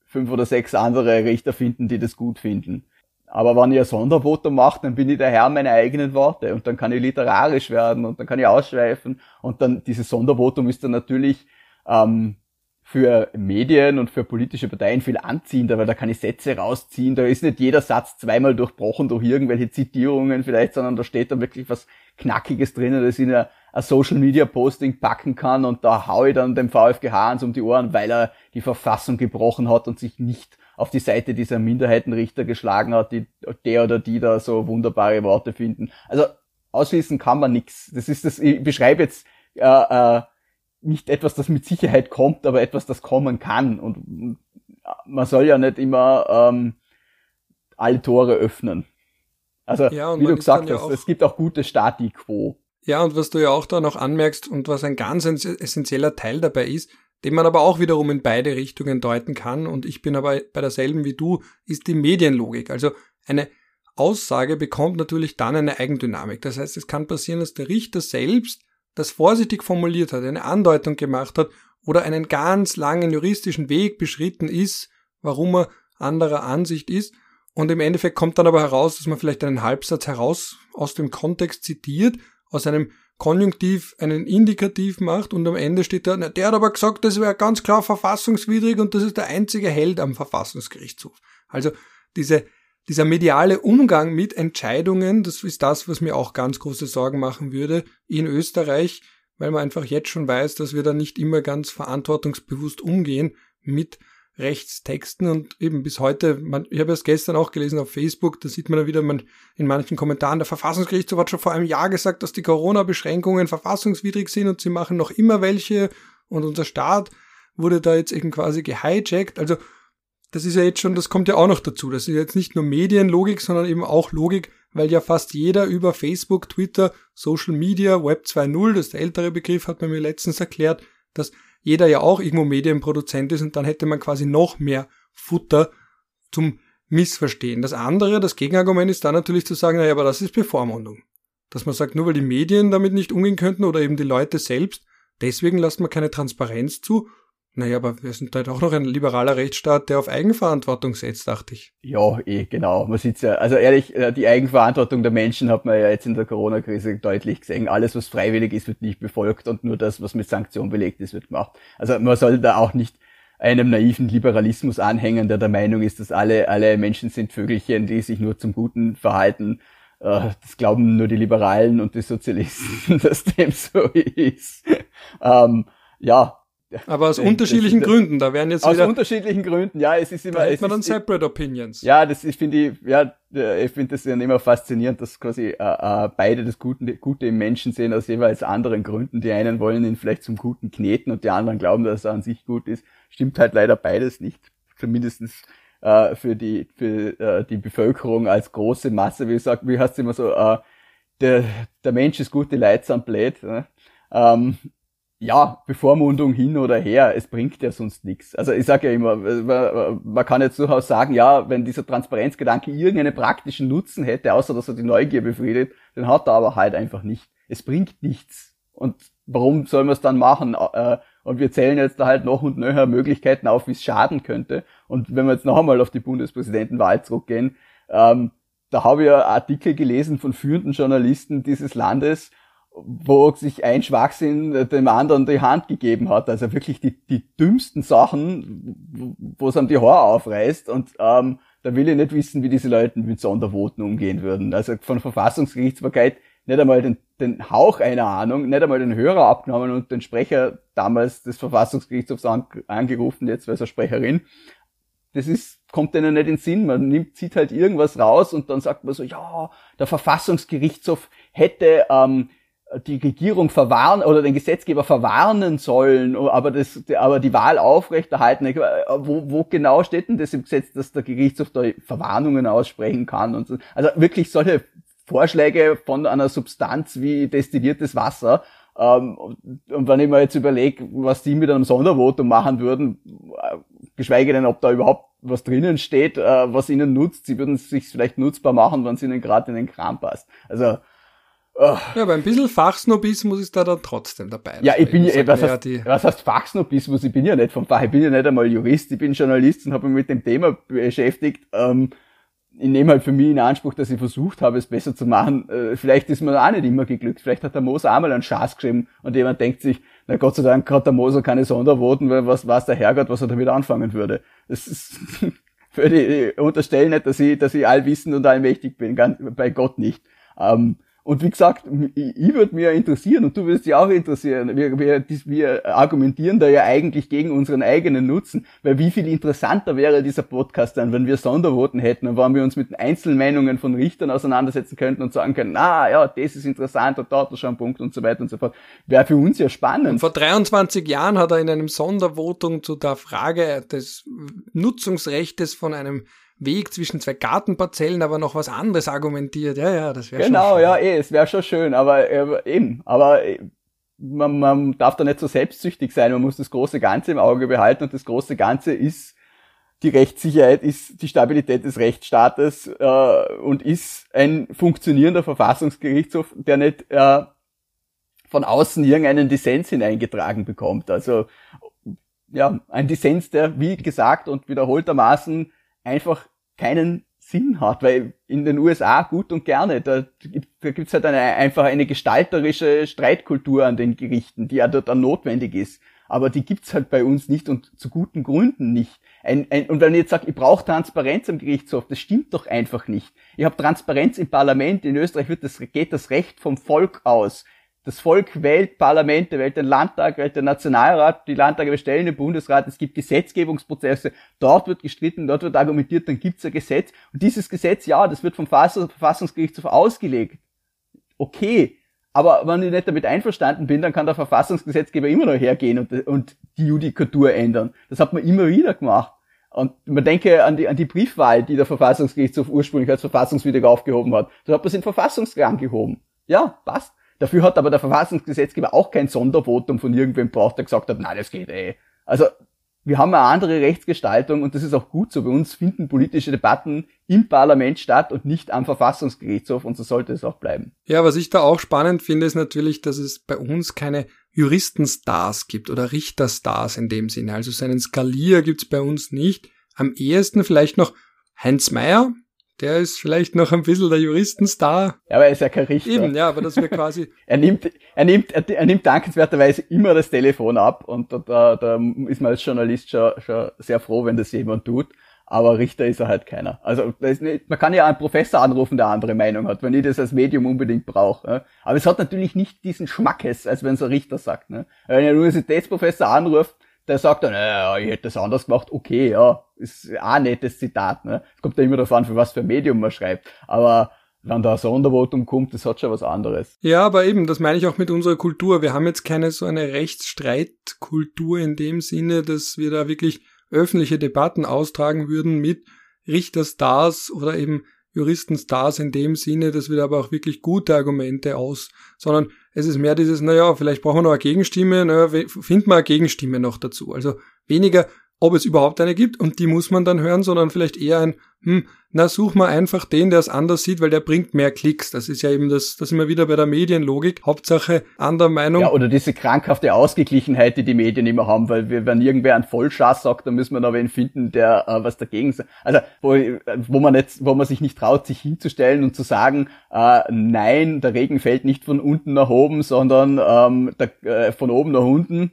fünf oder sechs andere Richter finden, die das gut finden. Aber wenn ich ein Sondervotum mache, dann bin ich der Herr meiner eigenen Worte. Und dann kann ich literarisch werden und dann kann ich ausschweifen. Und dann dieses Sondervotum ist dann natürlich ähm, für Medien und für politische Parteien viel anziehender, weil da kann ich Sätze rausziehen, da ist nicht jeder Satz zweimal durchbrochen durch irgendwelche Zitierungen vielleicht, sondern da steht dann wirklich was Knackiges drinnen, das in ein, Social Media Posting packen kann. Und da hau ich dann dem VfGH ans um die Ohren, weil er die Verfassung gebrochen hat und sich nicht auf die Seite dieser Minderheitenrichter geschlagen hat, die der oder die da so wunderbare Worte finden. Also ausschließen kann man nichts. Das ist das, ich beschreibe jetzt äh, äh, nicht etwas, das mit Sicherheit kommt, aber etwas, das kommen kann. Und man soll ja nicht immer ähm, alle Tore öffnen. Also, ja, wie du gesagt hast, ja es gibt auch gute Stati quo. Ja, und was du ja auch da noch anmerkst und was ein ganz essentieller Teil dabei ist, den man aber auch wiederum in beide Richtungen deuten kann, und ich bin aber bei derselben wie du, ist die Medienlogik. Also eine Aussage bekommt natürlich dann eine Eigendynamik. Das heißt, es kann passieren, dass der Richter selbst das vorsichtig formuliert hat, eine Andeutung gemacht hat oder einen ganz langen juristischen Weg beschritten ist, warum er anderer Ansicht ist. Und im Endeffekt kommt dann aber heraus, dass man vielleicht einen Halbsatz heraus aus dem Kontext zitiert, aus einem Konjunktiv einen Indikativ macht und am Ende steht da, na, der hat aber gesagt, das wäre ganz klar verfassungswidrig und das ist der einzige Held am Verfassungsgerichtshof. Also diese, dieser mediale Umgang mit Entscheidungen, das ist das, was mir auch ganz große Sorgen machen würde in Österreich, weil man einfach jetzt schon weiß, dass wir da nicht immer ganz verantwortungsbewusst umgehen mit Rechtstexten und eben bis heute, man, ich habe es gestern auch gelesen auf Facebook, da sieht man dann wieder man, in manchen Kommentaren, der Verfassungsgerichtshof hat schon vor einem Jahr gesagt, dass die Corona-Beschränkungen verfassungswidrig sind und sie machen noch immer welche und unser Staat wurde da jetzt eben quasi gehijackt. Also das ist ja jetzt schon, das kommt ja auch noch dazu. Das ist jetzt nicht nur Medienlogik, sondern eben auch Logik, weil ja fast jeder über Facebook, Twitter, Social Media, Web 2.0, das ist der ältere Begriff, hat man mir letztens erklärt, dass jeder ja auch irgendwo Medienproduzent ist und dann hätte man quasi noch mehr Futter zum Missverstehen. Das andere, das Gegenargument ist dann natürlich zu sagen, naja, aber das ist Bevormundung. Dass man sagt, nur weil die Medien damit nicht umgehen könnten oder eben die Leute selbst, deswegen lasst man keine Transparenz zu naja, aber wir sind halt auch noch ein liberaler Rechtsstaat, der auf Eigenverantwortung setzt, dachte ich. Ja, eh, genau. Man sieht ja, also ehrlich, äh, die Eigenverantwortung der Menschen hat man ja jetzt in der Corona-Krise deutlich gesehen. Alles, was freiwillig ist, wird nicht befolgt und nur das, was mit Sanktion belegt ist, wird gemacht. Also man soll da auch nicht einem naiven Liberalismus anhängen, der der Meinung ist, dass alle, alle Menschen sind Vögelchen, die sich nur zum Guten verhalten. Äh, das glauben nur die Liberalen und die Sozialisten, dass dem so ist. Ähm, ja, aber aus unterschiedlichen das, Gründen, da werden jetzt aus wieder... Aus unterschiedlichen Gründen, ja, es ist immer... Da es man dann separate opinions. Ja, das ich finde ja, ich finde das ja immer faszinierend, dass quasi äh, äh, beide das Gute, Gute im Menschen sehen aus jeweils anderen Gründen. Die einen wollen ihn vielleicht zum Guten kneten und die anderen glauben, dass er an sich gut ist. Stimmt halt leider beides nicht. Zumindestens äh, für die für äh, die Bevölkerung als große Masse, wie gesagt, wie heißt es immer so, äh, der, der Mensch ist gut, die Leute sind blöd. Ne? Ähm, ja, Bevormundung hin oder her, es bringt ja sonst nichts. Also ich sage ja immer, man kann jetzt durchaus sagen, ja, wenn dieser Transparenzgedanke irgendeinen praktischen Nutzen hätte, außer dass er die Neugier befriedet, den hat er aber halt einfach nicht. Es bringt nichts. Und warum soll man es dann machen? Äh, und wir zählen jetzt da halt noch und nöcher Möglichkeiten auf, wie es schaden könnte. Und wenn wir jetzt noch einmal auf die Bundespräsidentenwahl zurückgehen, ähm, da habe ich ja Artikel gelesen von führenden Journalisten dieses Landes, wo sich ein Schwachsinn dem anderen die Hand gegeben hat. Also wirklich die, die dümmsten Sachen, wo es einem die Haare aufreißt. Und ähm, da will ich nicht wissen, wie diese Leute mit Sondervoten umgehen würden. Also von Verfassungsgerichtsbarkeit nicht einmal den, den Hauch einer Ahnung, nicht einmal den Hörer abgenommen und den Sprecher damals des Verfassungsgerichtshofs an, angerufen, jetzt weiß er Sprecherin. Das ist, kommt denen nicht in den Sinn. Man nimmt, zieht halt irgendwas raus und dann sagt man so, ja, der Verfassungsgerichtshof hätte ähm, die Regierung verwarnen oder den Gesetzgeber verwarnen sollen, aber das, aber die Wahl aufrechterhalten. Wo, wo genau steht denn das im Gesetz, dass der Gerichtshof da Verwarnungen aussprechen kann und so? Also wirklich solche Vorschläge von einer Substanz wie destilliertes Wasser. Ähm, und wenn ich mir jetzt überlege, was die mit einem Sondervotum machen würden, äh, geschweige denn, ob da überhaupt was drinnen steht, äh, was ihnen nutzt, sie würden es sich vielleicht nutzbar machen, wenn es ihnen gerade in den Kram passt. Also Oh. Ja, aber ein bisschen Fachsnobismus ist da dann trotzdem dabei. Ja, ich bin ja, was, heißt, was heißt Fachsnobismus? Ich bin ja nicht vom Fach, ich bin ja nicht einmal Jurist, ich bin Journalist und habe mich mit dem Thema beschäftigt. Ähm, ich nehme halt für mich in Anspruch, dass ich versucht habe, es besser zu machen. Äh, vielleicht ist mir auch nicht immer geglückt. Vielleicht hat der Moser auch mal einen Schatz geschrieben und jemand denkt sich, na Gott sei Dank hat der Moser keine Sondervoten, weil was weiß der Herrgott, was er damit anfangen würde. Das ist, für die, ich unterstelle nicht, dass ich, dass ich allwissend und allmächtig bin, ganz, bei Gott nicht. Ähm, und wie gesagt, ich, ich würde mir interessieren und du würdest dich auch interessieren. Wir, wir, wir argumentieren da ja eigentlich gegen unseren eigenen Nutzen, weil wie viel interessanter wäre dieser Podcast dann, wenn wir Sondervoten hätten und wenn wir uns mit den Einzelmeinungen von Richtern auseinandersetzen könnten und sagen können, na ja, das ist interessant und dort ist schon ein Punkt und so weiter und so fort. Wäre für uns ja spannend. Und vor 23 Jahren hat er in einem Sondervotum zu der Frage des Nutzungsrechtes von einem Weg zwischen zwei Gartenparzellen, aber noch was anderes argumentiert. Ja, ja, das wäre genau, schon Genau, ja, eh, es wäre schon schön, aber äh, eben, aber äh, man, man darf da nicht so selbstsüchtig sein, man muss das große Ganze im Auge behalten und das große Ganze ist die Rechtssicherheit, ist die Stabilität des Rechtsstaates äh, und ist ein funktionierender Verfassungsgerichtshof, der nicht äh, von außen irgendeinen Dissens hineingetragen bekommt. Also ja, ein Dissens, der, wie gesagt und wiederholtermaßen einfach keinen Sinn hat, weil in den USA gut und gerne, da, da gibt's halt eine, einfach eine gestalterische Streitkultur an den Gerichten, die ja dort dann notwendig ist. Aber die gibt's halt bei uns nicht und zu guten Gründen nicht. Ein, ein, und wenn ich jetzt sage, ich brauche Transparenz am Gerichtshof, das stimmt doch einfach nicht. Ich habe Transparenz im Parlament, in Österreich wird das, geht das Recht vom Volk aus. Das Volk wählt Parlamente, wählt den Landtag, wählt den Nationalrat, die Landtage bestellen den Bundesrat, es gibt Gesetzgebungsprozesse, dort wird gestritten, dort wird argumentiert, dann gibt's ein Gesetz. Und dieses Gesetz, ja, das wird vom Verfassungsgerichtshof ausgelegt. Okay, aber wenn ich nicht damit einverstanden bin, dann kann der Verfassungsgesetzgeber immer noch hergehen und, und die Judikatur ändern. Das hat man immer wieder gemacht. Und man denke an die, an die Briefwahl, die der Verfassungsgerichtshof ursprünglich als verfassungswidrig aufgehoben hat. So hat man es in Verfassungsrang gehoben. Ja, passt. Dafür hat aber der Verfassungsgesetzgeber auch kein Sondervotum von irgendwem braucht, der gesagt hat, nein, das geht eh. Also wir haben eine andere Rechtsgestaltung und das ist auch gut so. Bei uns finden politische Debatten im Parlament statt und nicht am Verfassungsgerichtshof und so sollte es auch bleiben. Ja, was ich da auch spannend finde, ist natürlich, dass es bei uns keine Juristenstars gibt oder Richterstars in dem Sinne. Also seinen Skalier gibt's bei uns nicht. Am ehesten vielleicht noch Heinz Meyer, der ist vielleicht noch ein bisschen der Juristenstar. Ja, aber er ist ja kein Richter. Eben, ja, aber das wäre quasi. er nimmt, er nimmt, er, er, nimmt dankenswerterweise immer das Telefon ab und da, da, da ist man als Journalist schon, schon sehr froh, wenn das jemand tut. Aber Richter ist er halt keiner. Also nicht, man kann ja einen Professor anrufen, der andere Meinung hat, wenn ich das als Medium unbedingt brauche. Ne? Aber es hat natürlich nicht diesen Schmackes, als wenn so ein Richter sagt. Ne? Wenn ein Universitätsprofessor anruft, der sagt dann, ja, ich hätte das anders gemacht, okay, ja, ist auch ein nettes Zitat. Ne? Es kommt ja immer darauf an, für was für Medium man schreibt. Aber wenn da ein Sondervotum kommt, das hat schon was anderes. Ja, aber eben, das meine ich auch mit unserer Kultur. Wir haben jetzt keine so eine Rechtsstreitkultur in dem Sinne, dass wir da wirklich öffentliche Debatten austragen würden mit Richterstars oder eben Juristenstars in dem Sinne, dass wir da aber auch wirklich gute Argumente aus, sondern es ist mehr dieses, naja, vielleicht brauchen wir noch eine Gegenstimme, naja, finden wir eine Gegenstimme noch dazu. Also weniger, ob es überhaupt eine gibt und die muss man dann hören, sondern vielleicht eher ein, hm, na such mal einfach den, der es anders sieht, weil der bringt mehr Klicks. Das ist ja eben das, das immer wieder bei der Medienlogik. Hauptsache anderer Meinung. Ja, oder diese krankhafte Ausgeglichenheit, die die Medien immer haben, weil wir, wenn irgendwer einen Vollschaß sagt, dann müssen wir noch wen finden, der äh, was dagegen sagt. Also wo, wo man jetzt, wo man sich nicht traut, sich hinzustellen und zu sagen, äh, nein, der Regen fällt nicht von unten nach oben, sondern ähm, der, äh, von oben nach unten.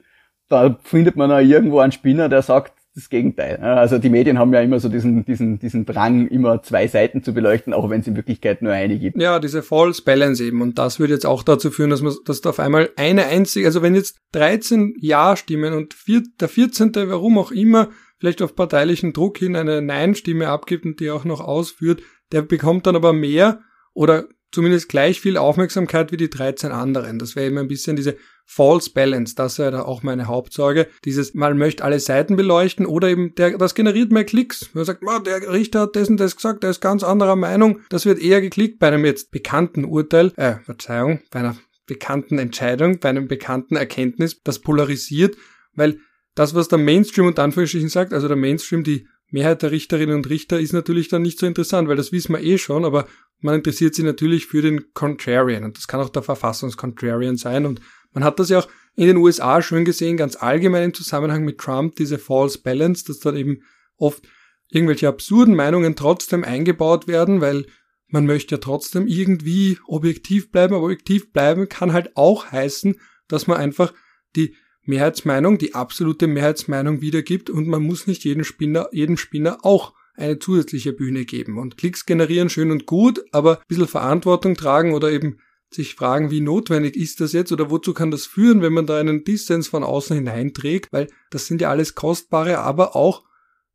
Da findet man auch irgendwo einen Spinner, der sagt, das Gegenteil. Also die Medien haben ja immer so diesen, diesen, diesen Drang, immer zwei Seiten zu beleuchten, auch wenn es in Wirklichkeit nur eine gibt. Ja, diese False Balance eben. Und das würde jetzt auch dazu führen, dass man, dass da auf einmal eine einzige, also wenn jetzt 13 Ja-Stimmen und vier, der 14., warum auch immer, vielleicht auf parteilichen Druck hin eine Nein-Stimme abgibt und die auch noch ausführt, der bekommt dann aber mehr oder zumindest gleich viel Aufmerksamkeit wie die 13 anderen. Das wäre eben ein bisschen diese False Balance, das wäre da auch meine Hauptsorge. Dieses, man möchte alle Seiten beleuchten oder eben, der, das generiert mehr Klicks. Man sagt, oh, der Richter hat und das gesagt, der ist ganz anderer Meinung. Das wird eher geklickt bei einem jetzt bekannten Urteil, äh, Verzeihung, bei einer bekannten Entscheidung, bei einem bekannten Erkenntnis, das polarisiert, weil das, was der Mainstream und Anführungsstrichen sagt, also der Mainstream, die Mehrheit der Richterinnen und Richter ist natürlich dann nicht so interessant, weil das wissen wir eh schon, aber man interessiert sich natürlich für den Contrarian und das kann auch der Verfassungscontrarian sein und man hat das ja auch in den USA schön gesehen, ganz allgemein im Zusammenhang mit Trump, diese False Balance, dass dort eben oft irgendwelche absurden Meinungen trotzdem eingebaut werden, weil man möchte ja trotzdem irgendwie objektiv bleiben, aber objektiv bleiben kann halt auch heißen, dass man einfach die Mehrheitsmeinung, die absolute Mehrheitsmeinung wiedergibt und man muss nicht jedem Spinner, jedem Spinner auch eine zusätzliche Bühne geben. Und Klicks generieren schön und gut, aber ein bisschen Verantwortung tragen oder eben sich fragen, wie notwendig ist das jetzt oder wozu kann das führen, wenn man da einen Dissens von außen hineinträgt, weil das sind ja alles kostbare, aber auch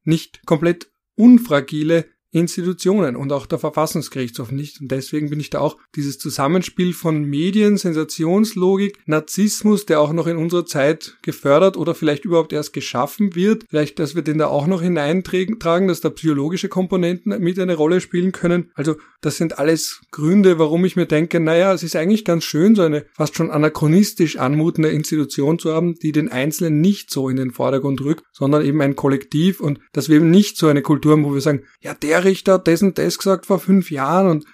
nicht komplett unfragile Institutionen und auch der Verfassungsgerichtshof nicht. Und deswegen bin ich da auch dieses Zusammenspiel von Medien, Sensationslogik, Narzissmus, der auch noch in unserer Zeit gefördert oder vielleicht überhaupt erst geschaffen wird. Vielleicht, dass wir den da auch noch hineintragen, dass da psychologische Komponenten mit eine Rolle spielen können. Also das sind alles Gründe, warum ich mir denke, naja, es ist eigentlich ganz schön, so eine fast schon anachronistisch anmutende Institution zu haben, die den Einzelnen nicht so in den Vordergrund rückt, sondern eben ein Kollektiv und dass wir eben nicht so eine Kultur haben, wo wir sagen, ja, der Richter hat das und das gesagt vor fünf Jahren und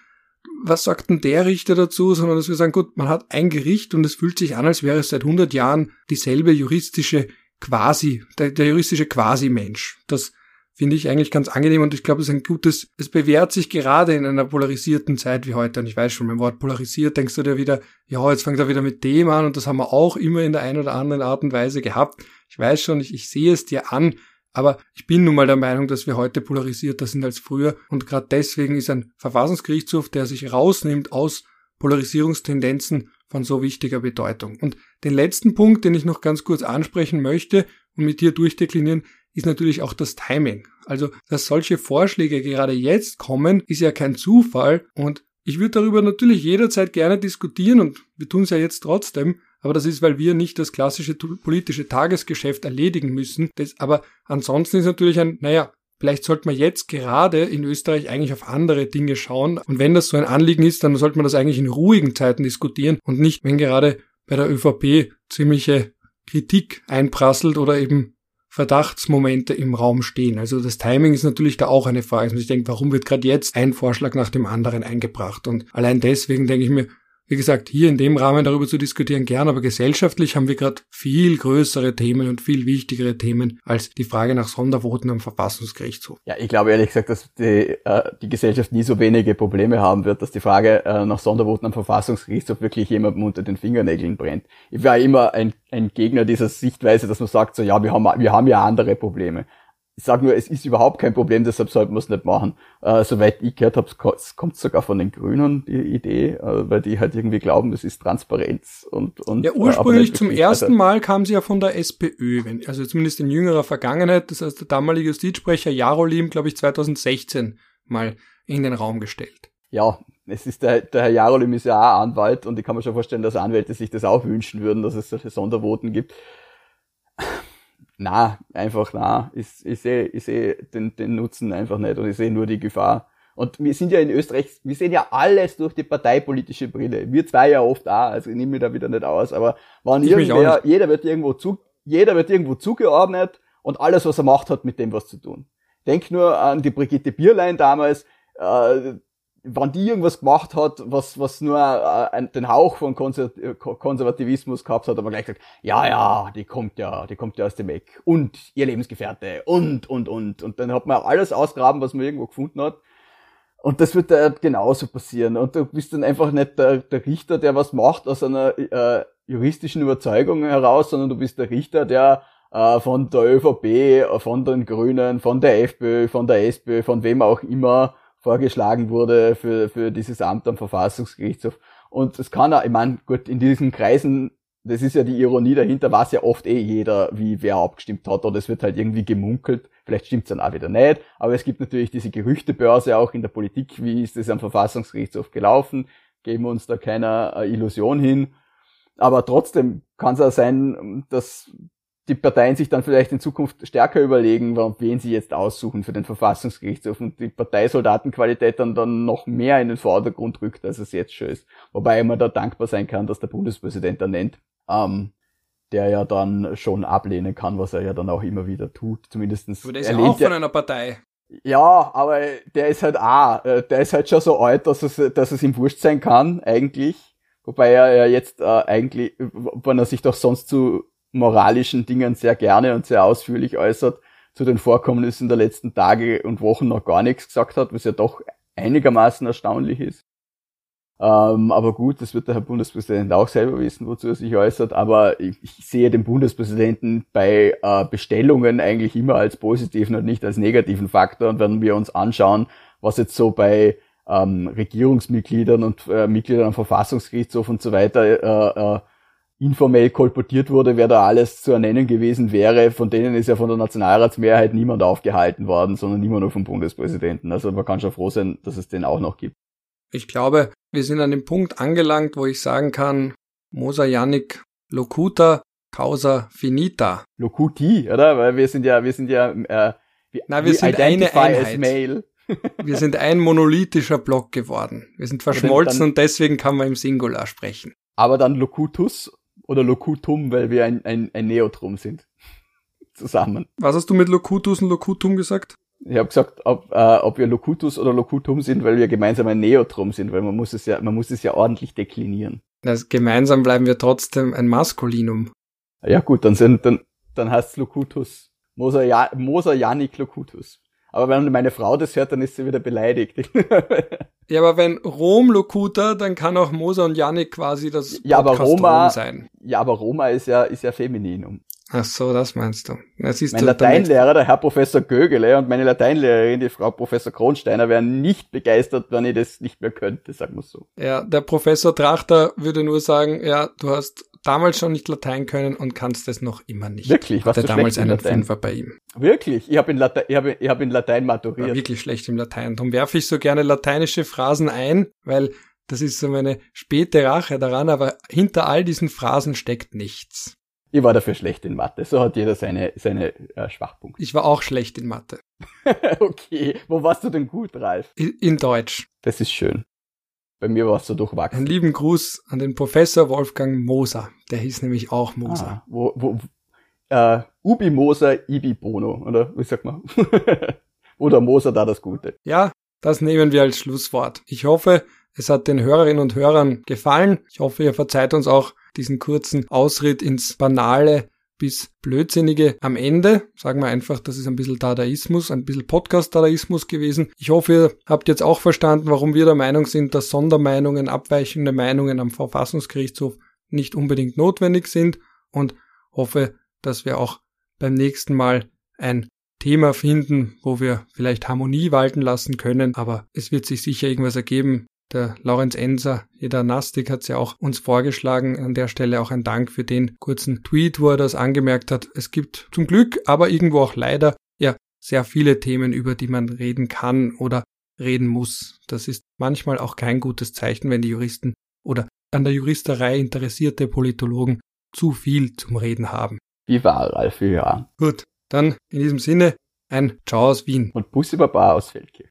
was sagt denn der Richter dazu, sondern dass wir sagen, gut, man hat ein Gericht und es fühlt sich an, als wäre es seit 100 Jahren dieselbe juristische quasi, der, der juristische Quasi-Mensch. Das finde ich eigentlich ganz angenehm und ich glaube, es ist ein gutes, es bewährt sich gerade in einer polarisierten Zeit wie heute. Und ich weiß schon, beim Wort polarisiert denkst du dir wieder, ja, jetzt fängt er wieder mit dem an und das haben wir auch immer in der einen oder anderen Art und Weise gehabt. Ich weiß schon, ich, ich sehe es dir an, aber ich bin nun mal der Meinung, dass wir heute polarisierter sind als früher und gerade deswegen ist ein Verfassungsgerichtshof, der sich rausnimmt aus Polarisierungstendenzen von so wichtiger Bedeutung. Und den letzten Punkt, den ich noch ganz kurz ansprechen möchte und mit dir durchdeklinieren, ist natürlich auch das Timing. Also, dass solche Vorschläge gerade jetzt kommen, ist ja kein Zufall und ich würde darüber natürlich jederzeit gerne diskutieren und wir tun es ja jetzt trotzdem, aber das ist, weil wir nicht das klassische politische Tagesgeschäft erledigen müssen. Das, aber ansonsten ist natürlich ein, naja, vielleicht sollte man jetzt gerade in Österreich eigentlich auf andere Dinge schauen. Und wenn das so ein Anliegen ist, dann sollte man das eigentlich in ruhigen Zeiten diskutieren und nicht, wenn gerade bei der ÖVP ziemliche Kritik einprasselt oder eben Verdachtsmomente im Raum stehen. Also das Timing ist natürlich da auch eine Frage. Also ich denke, warum wird gerade jetzt ein Vorschlag nach dem anderen eingebracht? Und allein deswegen denke ich mir, wie gesagt, hier in dem Rahmen darüber zu diskutieren gern, aber gesellschaftlich haben wir gerade viel größere Themen und viel wichtigere Themen als die Frage nach Sondervoten am Verfassungsgerichtshof. Ja, ich glaube ehrlich gesagt, dass die, äh, die Gesellschaft nie so wenige Probleme haben wird, dass die Frage äh, nach Sondervoten am Verfassungsgerichtshof wirklich jemandem unter den Fingernägeln brennt. Ich war immer ein, ein Gegner dieser Sichtweise, dass man sagt, so ja, wir haben, wir haben ja andere Probleme ich sage nur, es ist überhaupt kein Problem, deshalb sollten wir es nicht machen. Äh, soweit ich gehört habe, kommt sogar von den Grünen die Idee, äh, weil die halt irgendwie glauben, das ist Transparenz und und ja ursprünglich zum ersten Mal kam sie ja von der SPÖ, wenn, also zumindest in jüngerer Vergangenheit. Das heißt, der damalige Justizsprecher Jarolim, glaube ich, 2016 mal in den Raum gestellt. Ja, es ist der, der Herr Jarolim ist ja auch Anwalt und ich kann mir schon vorstellen, dass Anwälte sich das auch wünschen würden, dass es solche Sondervoten gibt na, einfach na. Ich, ich sehe ich seh den, den Nutzen einfach nicht und ich sehe nur die Gefahr. Und wir sind ja in Österreich, wir sehen ja alles durch die parteipolitische Brille. Wir zwei ja oft auch, also ich nehme mich da wieder nicht aus, aber wann irgendwer, jeder wird irgendwo zu, jeder wird irgendwo zugeordnet und alles, was er macht, hat mit dem was zu tun. Denk nur an die Brigitte Bierlein damals, äh, wann die irgendwas gemacht hat, was, was nur äh, den Hauch von Konservativismus gehabt hat, aber gleich gesagt, ja, ja, die kommt ja, die kommt ja aus dem Eck und ihr Lebensgefährte und, und, und. Und dann hat man alles ausgraben, was man irgendwo gefunden hat. Und das wird da genauso passieren. Und du bist dann einfach nicht der, der Richter, der was macht aus einer äh, juristischen Überzeugung heraus, sondern du bist der Richter, der äh, von der ÖVP, von den Grünen, von der FPÖ, von der SPÖ, von wem auch immer vorgeschlagen wurde für, für dieses Amt am Verfassungsgerichtshof. Und es kann auch, ich meine, gut, in diesen Kreisen, das ist ja die Ironie dahinter, weiß ja oft eh jeder, wie wer abgestimmt hat, oder es wird halt irgendwie gemunkelt. Vielleicht stimmt's dann auch wieder nicht, aber es gibt natürlich diese Gerüchtebörse auch in der Politik, wie ist das am Verfassungsgerichtshof gelaufen, geben uns da keiner äh, Illusion hin. Aber trotzdem kann es auch sein, dass die Parteien sich dann vielleicht in Zukunft stärker überlegen, wen sie jetzt aussuchen für den Verfassungsgerichtshof und die Parteisoldatenqualität dann, dann noch mehr in den Vordergrund rückt, als es jetzt schon ist. Wobei man da dankbar sein kann, dass der Bundespräsident da nennt, ähm, der ja dann schon ablehnen kann, was er ja dann auch immer wieder tut. Zumindestens. Aber der ist ja auch von einer Partei. Ja, aber der ist halt auch, äh, der ist halt schon so alt, dass es, dass es ihm wurscht sein kann, eigentlich. Wobei er ja jetzt äh, eigentlich, wenn er sich doch sonst zu moralischen Dingen sehr gerne und sehr ausführlich äußert, zu den Vorkommnissen der letzten Tage und Wochen noch gar nichts gesagt hat, was ja doch einigermaßen erstaunlich ist. Ähm, aber gut, das wird der Herr Bundespräsident auch selber wissen, wozu er sich äußert. Aber ich, ich sehe den Bundespräsidenten bei äh, Bestellungen eigentlich immer als positiven und nicht als negativen Faktor. Und wenn wir uns anschauen, was jetzt so bei ähm, Regierungsmitgliedern und äh, Mitgliedern am Verfassungsgerichtshof und so weiter äh, äh, informell kolportiert wurde, wer da alles zu ernennen gewesen wäre. Von denen ist ja von der Nationalratsmehrheit niemand aufgehalten worden, sondern immer nur vom Bundespräsidenten. Also man kann schon froh sein, dass es den auch noch gibt. Ich glaube, wir sind an dem Punkt angelangt, wo ich sagen kann, Mosa Yannick Locuta causa finita. Locuti, oder? Weil wir sind ja, wir sind ja, äh, wir, Na, wir sind eine Einheit. wir sind ein monolithischer Block geworden. Wir sind verschmolzen und deswegen kann man im Singular sprechen. Aber dann Locutus oder Locutum, weil wir ein, ein, ein Neotrum sind. Zusammen. Was hast du mit Locutus und Locutum gesagt? Ich habe gesagt, ob, äh, ob wir Locutus oder Locutum sind, weil wir gemeinsam ein Neotrum sind, weil man muss es ja, man muss es ja ordentlich deklinieren. Das gemeinsam bleiben wir trotzdem ein Maskulinum. Ja gut, dann sind dann dann heißt Locutus. Moser, ja, Moser Janik Locutus. Aber wenn meine Frau das hört, dann ist sie wieder beleidigt. ja, aber wenn Rom Locuta, dann kann auch Moser und Janik quasi das ja, aber Roma, sein. Ja, aber Roma ist ja, ist ja Femininum. Ach so, das meinst du. Das ist mein Lateinlehrer, der Herr Professor Gögele und meine Lateinlehrerin, die Frau Professor Kronsteiner, wären nicht begeistert, wenn ich das nicht mehr könnte, sagen wir so. Ja, der Professor Trachter würde nur sagen, ja, du hast damals schon nicht Latein können und kannst es noch immer nicht. Wirklich? Was Hatte damals einen Latein? Fünfer bei ihm. Wirklich? Ich habe in, Late ich hab, ich hab in Latein maturiert. War wirklich schlecht im Latein. Darum werfe ich so gerne lateinische Phrasen ein, weil das ist so meine späte Rache daran, aber hinter all diesen Phrasen steckt nichts. Ich war dafür schlecht in Mathe. So hat jeder seine, seine äh, Schwachpunkte. Ich war auch schlecht in Mathe. okay. Wo warst du denn gut, Ralf? In, in Deutsch. Das ist schön. Bei mir war es so durchwachsen. Einen lieben Gruß an den Professor Wolfgang Moser. Der hieß nämlich auch Moser. Ah, wo, wo, äh, Ubi Moser, Ibi Bono, oder wie sagt man? oder Moser da das Gute. Ja, das nehmen wir als Schlusswort. Ich hoffe, es hat den Hörerinnen und Hörern gefallen. Ich hoffe, ihr verzeiht uns auch diesen kurzen Ausritt ins Banale bis Blödsinnige am Ende. Sagen wir einfach, das ist ein bisschen Dadaismus, ein bisschen Podcast-Dadaismus gewesen. Ich hoffe, ihr habt jetzt auch verstanden, warum wir der Meinung sind, dass Sondermeinungen, abweichende Meinungen am Verfassungsgerichtshof nicht unbedingt notwendig sind und hoffe, dass wir auch beim nächsten Mal ein Thema finden, wo wir vielleicht Harmonie walten lassen können, aber es wird sich sicher irgendwas ergeben. Der Lorenz Enser, jeder Nastik, hat es ja auch uns vorgeschlagen. An der Stelle auch ein Dank für den kurzen Tweet, wo er das angemerkt hat. Es gibt zum Glück, aber irgendwo auch leider, ja, sehr viele Themen, über die man reden kann oder reden muss. Das ist manchmal auch kein gutes Zeichen, wenn die Juristen oder an der Juristerei interessierte Politologen zu viel zum Reden haben. Wie war Ralf Jöran? Gut, dann in diesem Sinne ein Ciao aus Wien. Und Bussi Baba aus Feldkirch.